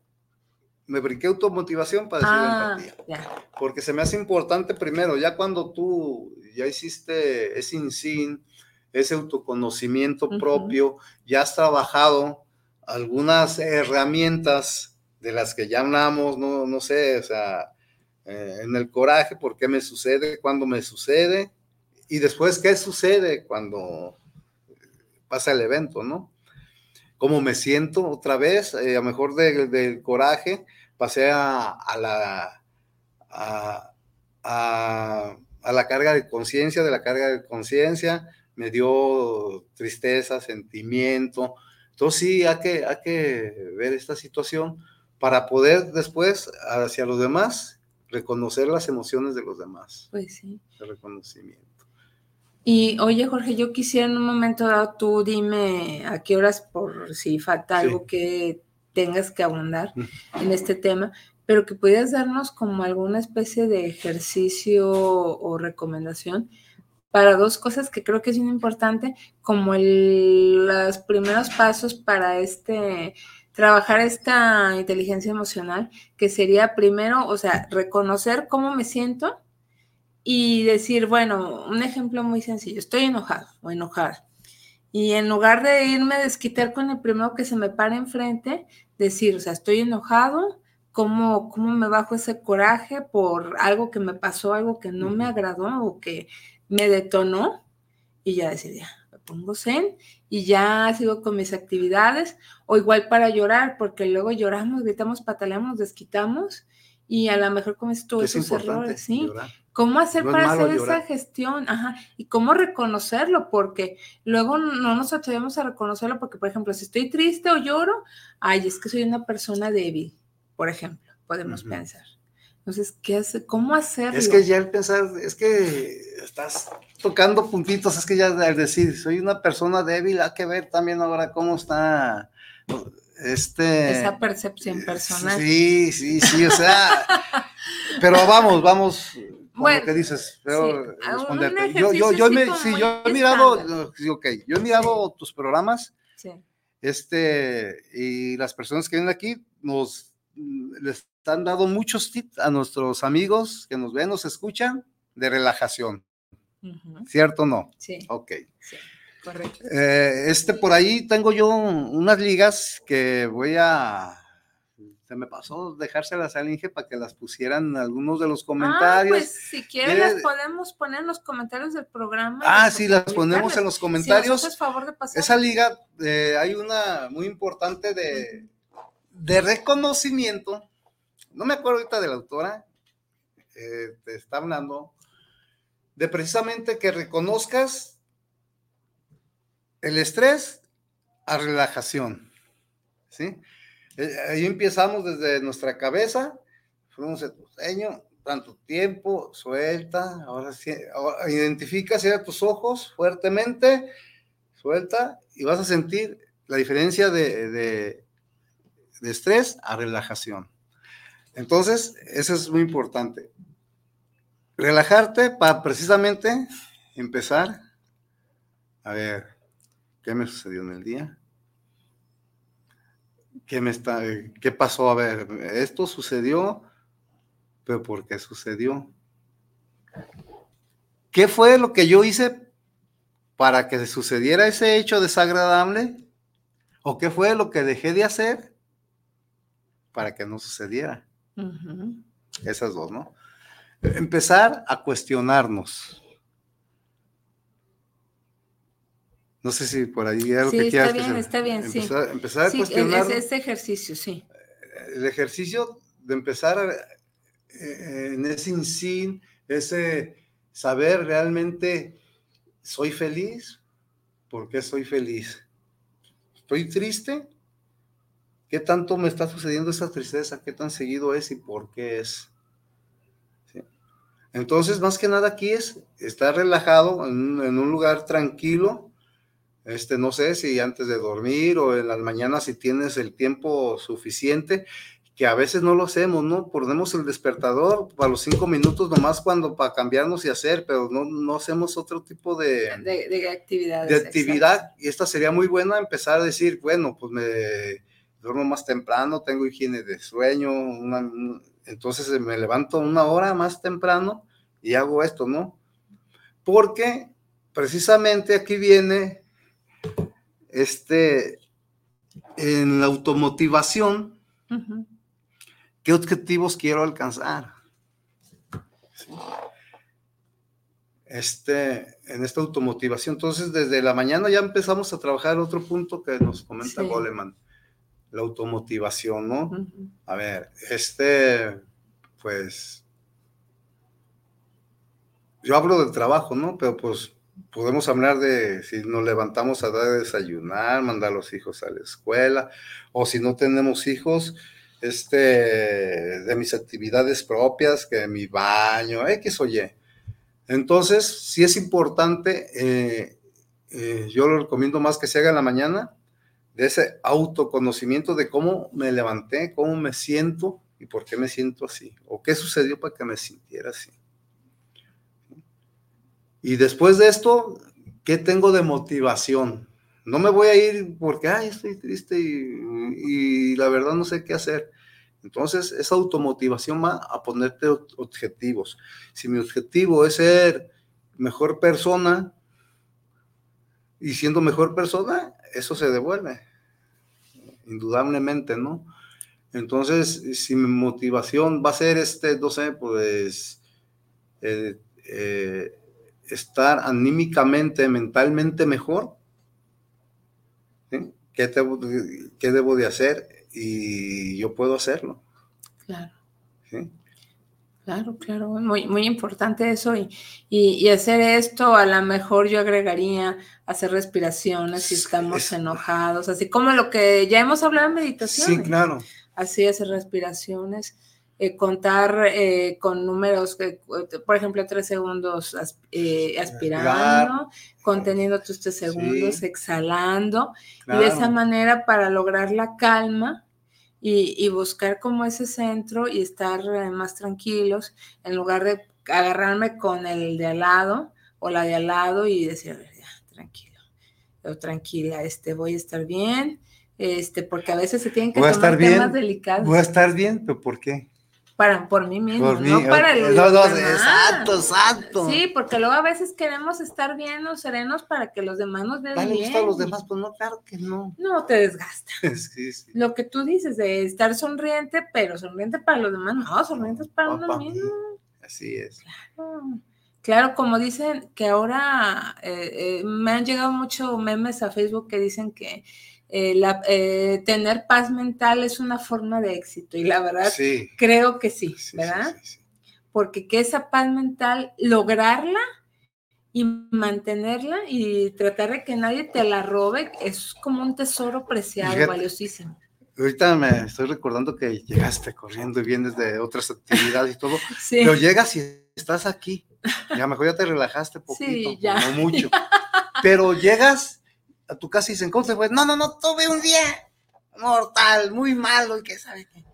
Me brinqué automotivación para decir ah, empatía. Porque se me hace importante primero, ya cuando tú ya hiciste ese insin, ese autoconocimiento propio, ya has trabajado algunas herramientas de las que ya hablamos, no, no sé, o sea, eh, en el coraje, por qué me sucede, cuándo me sucede, y después qué sucede cuando pasa el evento, ¿no? ¿Cómo me siento otra vez? Eh, a lo mejor del coraje pasé a, la... A, a, la carga de conciencia, de la carga de conciencia, me dio tristeza, sentimiento. Entonces sí, hay que, hay que ver esta situación para poder después hacia los demás reconocer las emociones de los demás. Pues sí. El reconocimiento. Y oye, Jorge, yo quisiera en un momento dado, tú dime a qué horas, por si falta algo que tengas que abundar en este tema, pero que pudieras darnos como alguna especie de ejercicio o recomendación para dos cosas que creo que es importante, como el, los primeros pasos para este trabajar esta inteligencia emocional, que sería primero, o sea, reconocer cómo me siento y decir, bueno, un ejemplo muy sencillo, estoy enojado o enojada. Y en lugar de irme a desquitar con el primero que se me pare enfrente, decir, o sea, estoy enojado, ¿cómo, cómo me bajo ese coraje por algo que me pasó, algo que no me agradó o que me detonó? Y ya decir, ya, me pongo zen y ya sigo con mis actividades, o igual para llorar, porque luego lloramos, gritamos, pataleamos, desquitamos, y a lo mejor comes todos esos errores, ¿sí? ¿Cómo hacer para hacer esa gestión? Ajá, y cómo reconocerlo, porque luego no nos atrevemos a reconocerlo, porque, por ejemplo, si estoy triste o lloro, ay, es que soy una persona débil, por ejemplo, podemos pensar. Entonces, ¿qué hace? ¿Cómo hacerlo? Es que ya el pensar, es que estás tocando puntitos, es que ya al decir, soy una persona débil, hay que ver también ahora cómo está este... Esa percepción personal. Sí, sí, sí, o sea, pero vamos, vamos, bueno, ¿qué dices? Pero Yo, yo, yo, me, sí, yo he mirado, okay, yo he mirado tus programas. Sí. Este, y las personas que vienen aquí nos les han dado muchos tips a nuestros amigos que nos ven, nos escuchan de relajación. ¿Cierto o no? Sí. Ok. Sí, correcto. Eh, este, por ahí tengo yo unas ligas que voy a se me pasó dejárselas al Inge para que las pusieran en algunos de los comentarios. Ah, pues si quieren las podemos poner en los comentarios del programa. Ah, sí, las ponemos en los comentarios. Si favor de pasar. Esa liga, eh, hay una muy importante de, de reconocimiento. No me acuerdo ahorita de la autora, eh, te está hablando, de precisamente que reconozcas el estrés a relajación. ¿Sí? Eh, ahí empezamos desde nuestra cabeza, fuimos tu sueño, tanto tiempo, suelta, ahora sí, identifica, cierra tus ojos fuertemente, suelta y vas a sentir la diferencia de, de estrés a relajación. Entonces, eso es muy importante. Relajarte para precisamente empezar a ver qué me sucedió en el día, ¿qué, me está, ¿qué pasó? A ver, esto sucedió, pero ¿por qué sucedió? ¿Qué fue lo que yo hice para que sucediera ese hecho desagradable? ¿O qué fue lo que dejé de hacer para que no sucediera? Esas dos, ¿no? Empezar a cuestionarnos. No sé si por ahí algo que quieras. Está bien, está bien, sí. Empezar a cuestionar. Sí, ese ejercicio, sí. El ejercicio de empezar eh, en ese insin, ese saber realmente, ¿soy feliz? ¿Por qué soy feliz? ¿Estoy triste? ¿Qué tanto me está sucediendo esa tristeza? ¿Qué tan seguido es y por qué es? Entonces, más que nada aquí es estar relajado en, en un lugar tranquilo, este, no sé si antes de dormir o en las mañanas si tienes el tiempo suficiente, que a veces no lo hacemos, ¿no? Ponemos el despertador para los cinco minutos nomás cuando para cambiarnos y hacer, pero no, no hacemos otro tipo de, de, actividad. De actividad. Y esta sería muy buena empezar a decir, bueno, pues me duermo más temprano, tengo higiene de sueño, entonces me levanto una hora más temprano y hago esto, ¿no? Porque precisamente aquí viene este, en la automotivación, ¿qué objetivos quiero alcanzar? Este, en esta automotivación. Entonces, desde la mañana ya empezamos a trabajar otro punto que nos comenta Goleman, la automotivación, ¿no? A ver, este, pues, yo hablo del trabajo, ¿no? Pero pues podemos hablar de si nos levantamos a dar a desayunar, mandar a los hijos a la escuela, o si no tenemos hijos, este, de mis actividades propias, que mi baño, X o Y. Entonces, sí es importante, eh, eh, yo lo recomiendo más que se haga en la mañana, de ese autoconocimiento de cómo me levanté, cómo me siento y por qué me siento así, o qué sucedió para que me sintiera así. Y después de esto, ¿qué tengo de motivación? No me voy a ir porque, ay, estoy triste y, la verdad no sé qué hacer. Entonces, esa automotivación va a ponerte objetivos. Si mi objetivo es ser mejor persona y siendo mejor persona, eso se devuelve, indudablemente, ¿no? Entonces, si mi motivación va a ser este, no sé, pues, eh, eh, estar anímicamente, mentalmente mejor, ¿Qué, debo de hacer? Y yo puedo hacerlo. Claro. Claro, claro, muy, muy importante eso y, y, hacer esto, a lo mejor yo agregaría hacer respiraciones si estamos enojados, así como lo que ya hemos hablado en meditación. Sí, claro. Así hacer respiraciones eh, contar eh, con números, por ejemplo, tres segundos eh, aspirando, conteniendo tus tres segundos, exhalando, y de esa manera para lograr la calma y, buscar como ese centro y estar más tranquilos, en lugar de agarrarme con el de al lado o la de al lado y decir, ya, tranquilo, tranquila, este, voy a estar bien, este, porque a veces se tienen que voy tomar temas delicados. Voy a estar bien, pero ¿por qué? Para, por mí mismo, no para el no, no, exacto, exacto. Sí, porque luego a veces queremos estar bien o serenos para que los demás nos vean bien. a los demás, pues no, claro que no. No, te desgasta. sí, sí. Lo que tú dices de estar sonriente, pero sonriente para los demás, no, sonrientes para uno mismo. Así es. Claro. Claro, como dicen que ahora eh, eh, me han llegado muchos memes a Facebook que dicen que eh, la, eh, tener paz mental es una forma de éxito y la verdad Sí. creo que sí, Sí, ¿verdad? sí. Porque que esa paz mental, lograrla y mantenerla y tratar de que nadie te la robe es como un tesoro preciado, Fíjate. valiosísimo. Ahorita me estoy recordando que llegaste corriendo y vienes de otras actividades y todo, pero llegas y estás aquí. Ya mejor ya te relajaste poquito, ya. no mucho. Pero llegas a tu casa y dicen, ¿cómo te fue? No, no, no, tuve un día mortal, muy malo y qué sabe qué.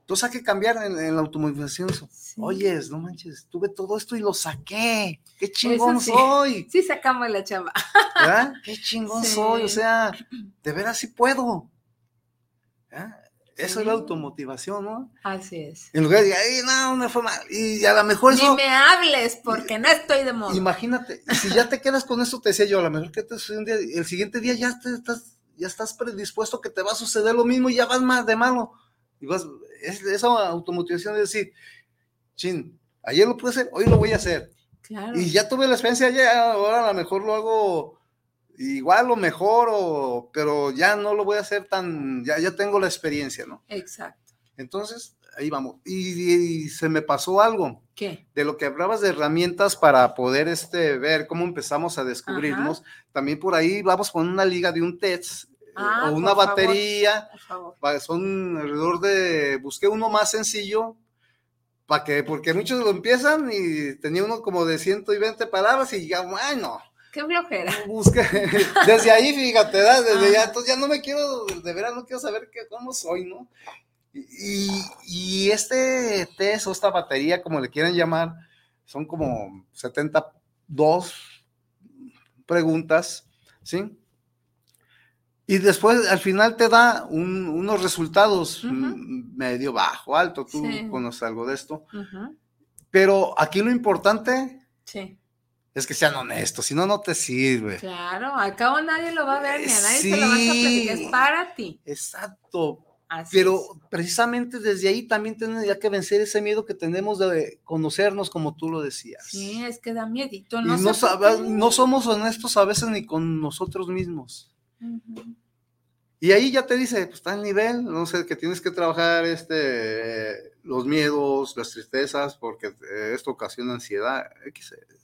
Entonces hay que cambiar en, en la eso. Sí. Oyes, no manches, tuve todo esto y lo saqué. Qué chingón sí. soy. sí sacamos la chamba. ¿verdad? Qué chingón Sí. soy, o sea, de veras sí puedo. ¿verdad? Eso es la automotivación, ¿no? Así es. En lugar de, ay, no, me fue mal. Y a lo mejor Ni eso, me hables porque no estoy de moda. imagínate, si ya te quedas con eso, te decía yo, a lo mejor que te sucede un día, el siguiente día ya te estás, ya estás predispuesto que te va a suceder lo mismo y ya vas más de malo. Y vas, es, esa automotivación de decir, chin, ayer lo pude hacer, hoy lo voy a hacer. Claro. Y ya tuve la experiencia, ya ahora a lo mejor lo hago igual o mejor, o, pero ya no lo voy a hacer tan, ya, ya tengo la experiencia, ¿no? Exacto. Entonces, ahí vamos. Y, y se me pasó algo ¿Qué? de lo que hablabas de herramientas para poder este, ver cómo empezamos a descubrirnos. También por ahí vamos con una liga de un eh, Ah, o una por favor. batería. Por favor. Son alrededor de, busqué uno más sencillo. para que, porque muchos lo empiezan y tenía uno como de 120 palabras y ya, bueno, Qué flojera. busqué. Desde ahí, fíjate, ¿verdad? Desde ya, entonces ya no me quiero, de veras no quiero saber qué, cómo soy, ¿no? Y, y este test o esta batería, como le quieran llamar, son como 72 preguntas, ¿sí? Y después al final te da un- unos resultados medio bajo, alto, tú Sí. conoces algo de esto. Pero aquí lo importante Sí, es que sean honestos, si no, no te sirve. claro. Al cabo nadie lo va a ver ni a nadie se lo vas a Sí. platicar. Es para ti. Exacto. Así Pero es. precisamente desde ahí también tendría que vencer ese miedo que tenemos de conocernos, como tú lo decías. Sí, es que da miedito. y No, no, no somos honestos a veces ni con nosotros mismos. Ujú. Y ahí ya te dice, pues está el nivel, no sé, que tienes que trabajar este, los miedos, las tristezas, porque eh, esto ocasiona ansiedad.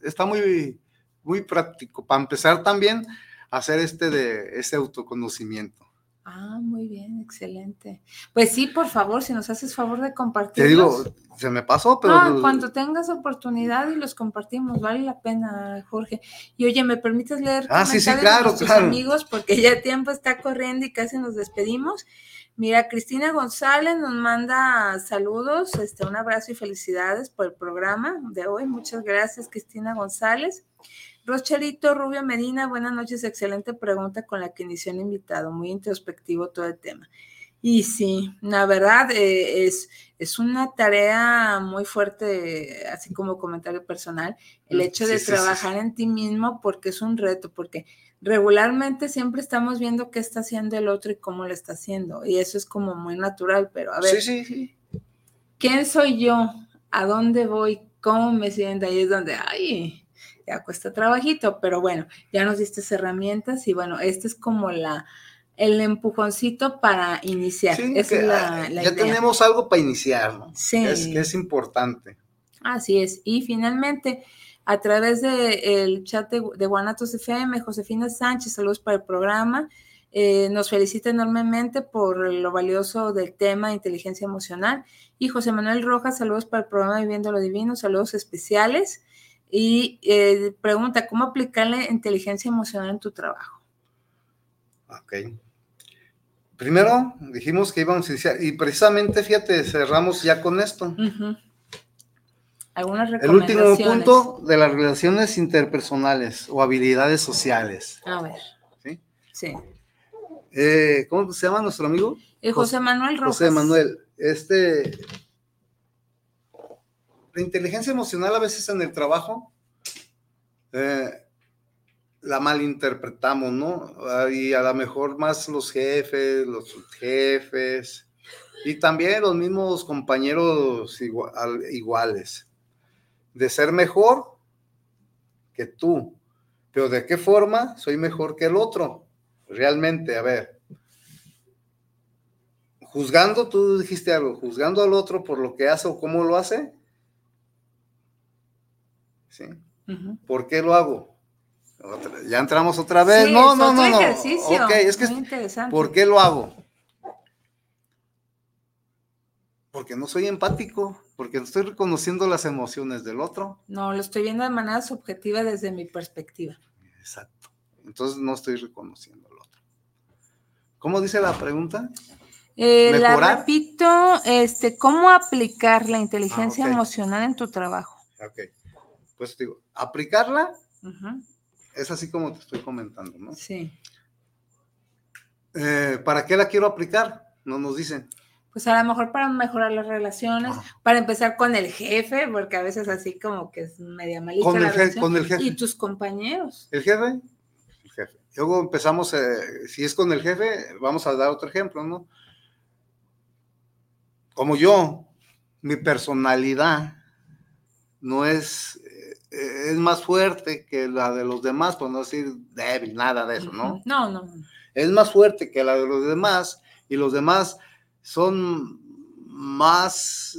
Está muy, muy práctico. Para empezar también hacer este de ese autoconocimiento. Ah, muy bien, excelente. Pues sí, por favor, si nos haces favor de compartir. Te digo, se me pasó, pero No, en cuanto tengas oportunidad y los compartimos, vale la pena, Jorge. Y oye, ¿me permites leer Ah, sí, de claro, amigos? Porque ya el tiempo está corriendo y casi nos despedimos. Mira, Cristina González nos manda saludos, este, un abrazo y felicidades por el programa de hoy. Muchas gracias, Cristina González. Rochelito Rubio Medina, buenas noches, excelente pregunta con la que inició el invitado, muy introspectivo todo el tema. Y sí, la verdad eh, es, es una tarea muy fuerte, así como comentario personal, el Mm, hecho sí, de sí, sí, trabajar en ti mismo porque es un reto, porque regularmente siempre estamos viendo qué está haciendo el otro y cómo lo está haciendo, y eso es como muy natural, pero a ver, Sí, sí, sí. ¿quién soy yo? ¿A dónde voy? ¿Cómo me siento? Ahí es donde, ay, ya cuesta trabajito, pero bueno, ya nos diste herramientas y bueno, este es como la el empujoncito para iniciar. Sí, Esa que, es la, ah, la ya idea. tenemos algo para iniciar, ¿no? Sí. Es que es importante. Así es. Y finalmente, a través del chat de, de Guanatos FM, Josefina Sánchez, saludos para el programa. eh, nos felicita enormemente por lo valioso del tema de inteligencia emocional. Y José Manuel Rojas, saludos para el programa Viviendo lo Divino, saludos especiales. Y eh, pregunta, ¿cómo aplicarle inteligencia emocional en tu trabajo? Ok. Primero dijimos que íbamos a iniciar, y precisamente, fíjate, cerramos ya con esto. Algunas El último punto de las relaciones interpersonales o habilidades sociales. A ver. ¿Sí? Sí. Eh, ¿Cómo se llama nuestro amigo? Eh, José Manuel Rojas. José Manuel. Este. La inteligencia emocional a veces en el trabajo eh, la malinterpretamos, ¿no? Y a lo mejor más los jefes, los jefes y también los mismos compañeros iguales. De ser mejor que tú. Pero ¿de qué forma soy mejor que el otro? Realmente, a ver. Juzgando, tú dijiste algo, juzgando al otro por lo que hace o cómo lo hace. ¿Sí? ¿Por qué lo hago? ya entramos otra vez. no, no, no, no. Ok, es que ¿por qué lo hago? Porque no soy empático, porque no estoy reconociendo las emociones del otro. No, lo estoy viendo de manera subjetiva desde mi perspectiva. Exacto. Entonces no estoy reconociendo al otro. ¿Cómo dice la pregunta? Eh, la repito, este, ¿cómo aplicar la inteligencia ah, emocional en tu trabajo? Ok. Pues digo, aplicarla es así como te estoy comentando, ¿no? Sí. Eh, ¿Para qué la quiero aplicar? No nos dicen. Pues a lo mejor para mejorar las relaciones, para empezar con el jefe, porque a veces así como que es media malita con, el con el jefe. Y tus compañeros. ¿El jefe? El jefe. Luego empezamos, eh, si es con el jefe, vamos a dar otro ejemplo, ¿no? Como yo, mi personalidad no es es más fuerte que la de los demás, por no decir débil, nada de eso, ¿no? No, no. Es más fuerte que la de los demás y los demás son más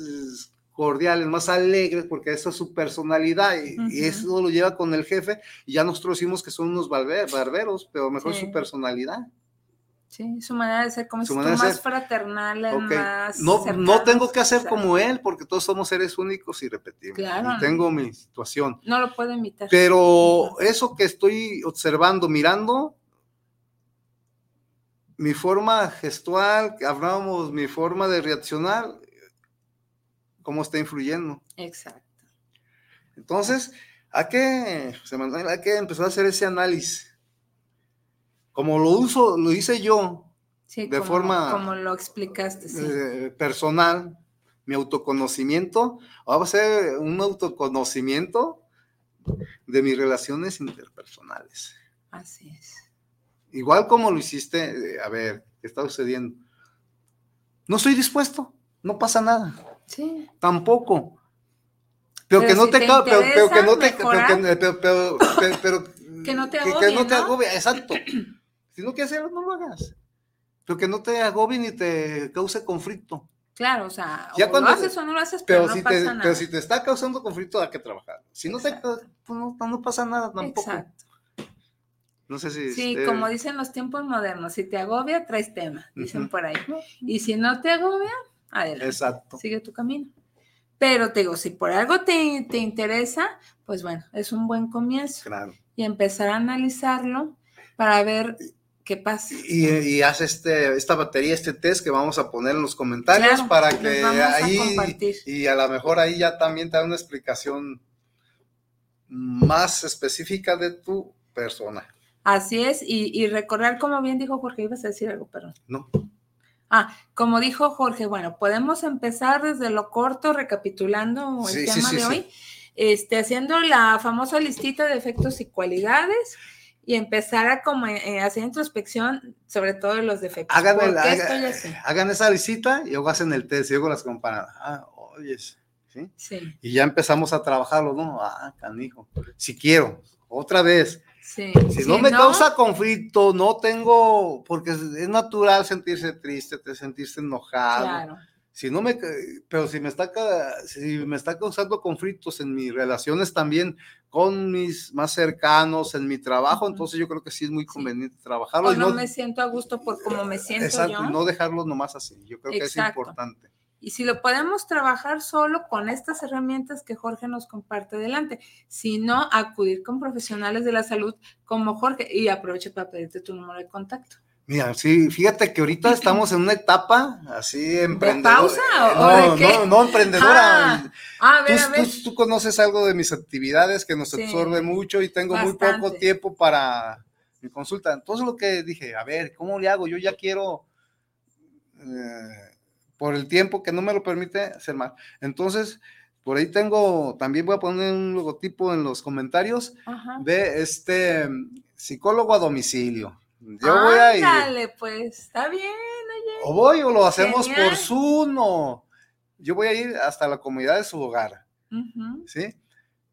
cordiales, más alegres, porque esa es su personalidad y, eso lo lleva con el jefe y ya nosotros decimos que son unos barberos, pero mejor su personalidad. Sí, su manera de ser como su más fraternal, más no, no tengo que hacer como él porque todos somos seres únicos y repetibles. Claro. tengo mi situación. No lo puedo imitar. Pero eso que estoy observando, mirando, mi forma gestual, que hablábamos, mi forma de reaccionar, cómo está influyendo. Exacto. Entonces, hay que, hay que empezar a hacer ese análisis como lo uso, lo hice yo, de forma como lo explicaste, eh, personal, mi autoconocimiento, va a ser un autoconocimiento de mis relaciones interpersonales. Así es. Igual como lo hiciste, eh, a ver, ¿qué está sucediendo? No estoy dispuesto, no pasa nada. Sí. Tampoco. Pero, que no te, pero, que no te pero, que no te agobie, que, no te agobie, exacto. Si no quieres hacerlo, no lo hagas. Pero que no te agobie ni te cause conflicto. Claro, o sea, o lo haces o no lo haces, pero, no si pasa te, nada. Pero si te está causando conflicto, hay que trabajar. Si no te pues no, no, pasa nada tampoco. Exacto. No sé si. Sí, como dicen los tiempos modernos, si te agobia, traes tema, dicen por ahí. Y si no te agobia, adelante. Exacto. Sigue tu camino. Pero te digo, si por algo te, te interesa, pues bueno, es un buen comienzo. Claro. Y empezar a analizarlo para ver ¿Qué pasa? Y, y haz este, esta batería, este test que vamos a poner en los comentarios para que ahí, y a lo mejor ahí ya también te da una explicación más específica de tu persona. Así es, y, y recordar, como bien dijo Jorge, ibas a decir algo, perdón. No. Ah, como dijo Jorge, bueno, podemos empezar desde lo corto, recapitulando el tema de hoy, este, haciendo la famosa listita de efectos y cualidades y empezar a como eh, hacer introspección sobre todo de los defectos. Hagan, hagan esa visita y luego hacen el test y luego las comparan. Ah, oyes, ¿sí? Sí. Y ya empezamos a trabajarlo, ¿no? Ah, canijo. Si quiero, otra vez. Sí. Si no me causa conflicto, no tengo, porque es natural sentirse triste, sentirse enojado. Claro si no me, pero si me está, si me está causando conflictos en mis relaciones también con mis más cercanos, en mi trabajo, entonces yo creo que sí es muy conveniente trabajarlo. O no, me siento a gusto por cómo me siento exacto, no dejarlo nomás así, yo creo que es importante. Y si lo podemos trabajar solo con estas herramientas que Jorge nos comparte adelante, si no, acudir con profesionales de la salud como Jorge y aproveche para pedirte tu número de contacto. Mira, sí, fíjate que ahorita estamos en una etapa así emprendedora. pausa o, no, no, no, emprendedora. Ah, a ver, tú, a ver. Tú, tú, conoces algo de mis actividades que nos Sí. absorbe mucho y tengo Bastante. muy poco tiempo para mi consulta. Entonces lo que dije, a ver, ¿cómo le hago? Yo ya quiero, eh, por el tiempo que no me lo permite, hacer más. Entonces, por ahí tengo, también voy a poner un logotipo en los comentarios Ajá. de este mm, psicólogo a domicilio. Yo voy a ir. Ándale, pues, está bien, oye. O voy o lo hacemos Genial. por Zoom o yo voy a ir hasta la comunidad de su hogar, Ujú. ¿sí?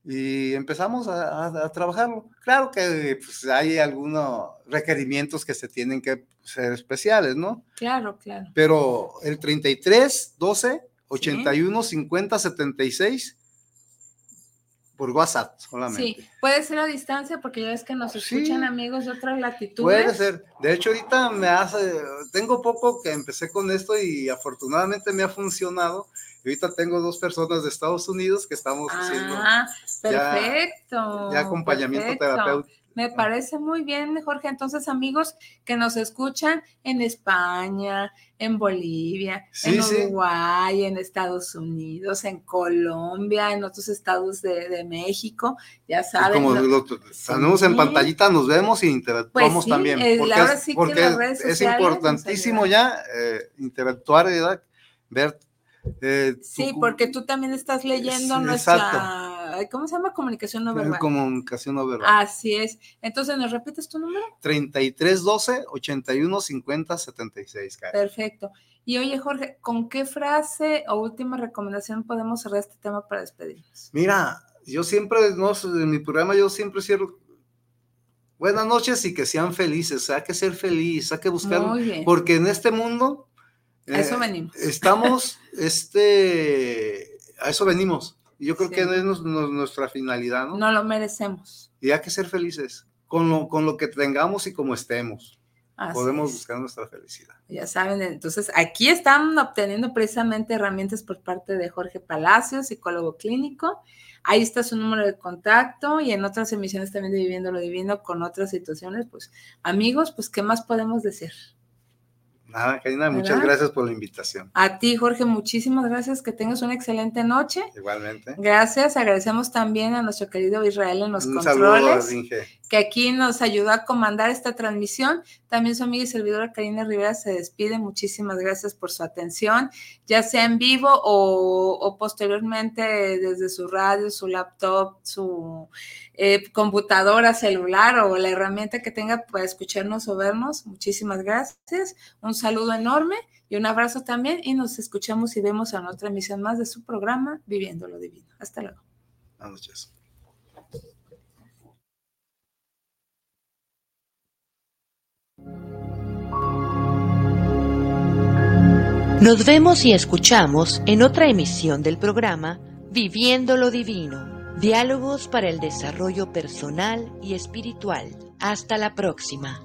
Y empezamos a, a- a trabajarlo. Claro que pues, hay algunos requerimientos que se tienen que ser especiales, ¿no? Claro, claro. Pero el 33 12 81 50 76 por WhatsApp solamente. Sí, puede ser a distancia porque ya ves que nos Sí. escuchan amigos de otras latitudes. Puede ser. De hecho, ahorita me hace, tengo poco que empecé con esto y afortunadamente me ha funcionado. Ahorita tengo dos personas de Estados Unidos que estamos haciendo Ah, perfecto. ya acompañamiento perfecto. terapéutico. Me parece muy bien, Jorge. Entonces, amigos que nos escuchan en España, en Bolivia, Sí, en sí. Uruguay, en Estados Unidos, en Colombia, en otros estados de, de México, ya Y saben. como lo- lo tenemos en Sí. pantallita, nos vemos y interactuamos Pues sí, también. Porque, es, sí que porque es importantísimo ya eh, interactuar, ¿verdad? ver. eh, Sí, porque tú también estás leyendo Sí, nuestra, ¿cómo se llama? Comunicación no verbal. comunicación no verbal. Así es. Entonces, ¿nos repites tu número? 33 12 81 50 76. Karen. Perfecto. Y oye, Jorge, ¿con qué frase o última recomendación podemos cerrar este tema para despedirnos? Mira, yo siempre, no, sé, en mi programa yo siempre cierro. Buenas noches y que sean felices. Hay que ser feliz, hay que buscar. Porque en este mundo. A eso eh, venimos. Estamos, este, a eso venimos. Y yo creo Sí. que es nos- nos- nuestra finalidad, ¿no? No lo merecemos. Y hay que ser felices con lo, con lo que tengamos y como estemos. Así Podemos es. buscar nuestra felicidad. Ya saben, entonces aquí están obteniendo precisamente herramientas por parte de Jorge Palacios, psicólogo clínico. Ahí está su número de contacto y en otras emisiones también de Viviendo lo Divino con otras situaciones. Pues amigos, pues ¿qué más podemos decir? Nada, Karina, muchas ¿Verdad? gracias por la invitación. A ti, Jorge, muchísimas gracias. Que tengas una excelente noche. Igualmente. Gracias. Agradecemos también a nuestro querido Israel en los Un saludo controles. Inge. Que aquí nos ayudó a comandar esta transmisión. También su amiga y servidora Karina Rivera se despide. Muchísimas gracias por su atención, ya sea en vivo o, posteriormente desde su radio, su laptop, su eh, computadora celular o la herramienta que tenga para escucharnos o vernos. Muchísimas gracias. Un saludo enorme y un abrazo también y nos escuchamos y vemos en otra emisión más de su programa Viviendo lo Divino. Hasta luego. Buenas. Nos vemos y escuchamos en otra emisión del programa Viviendo lo Divino, diálogos para el desarrollo personal y espiritual. Hasta la próxima.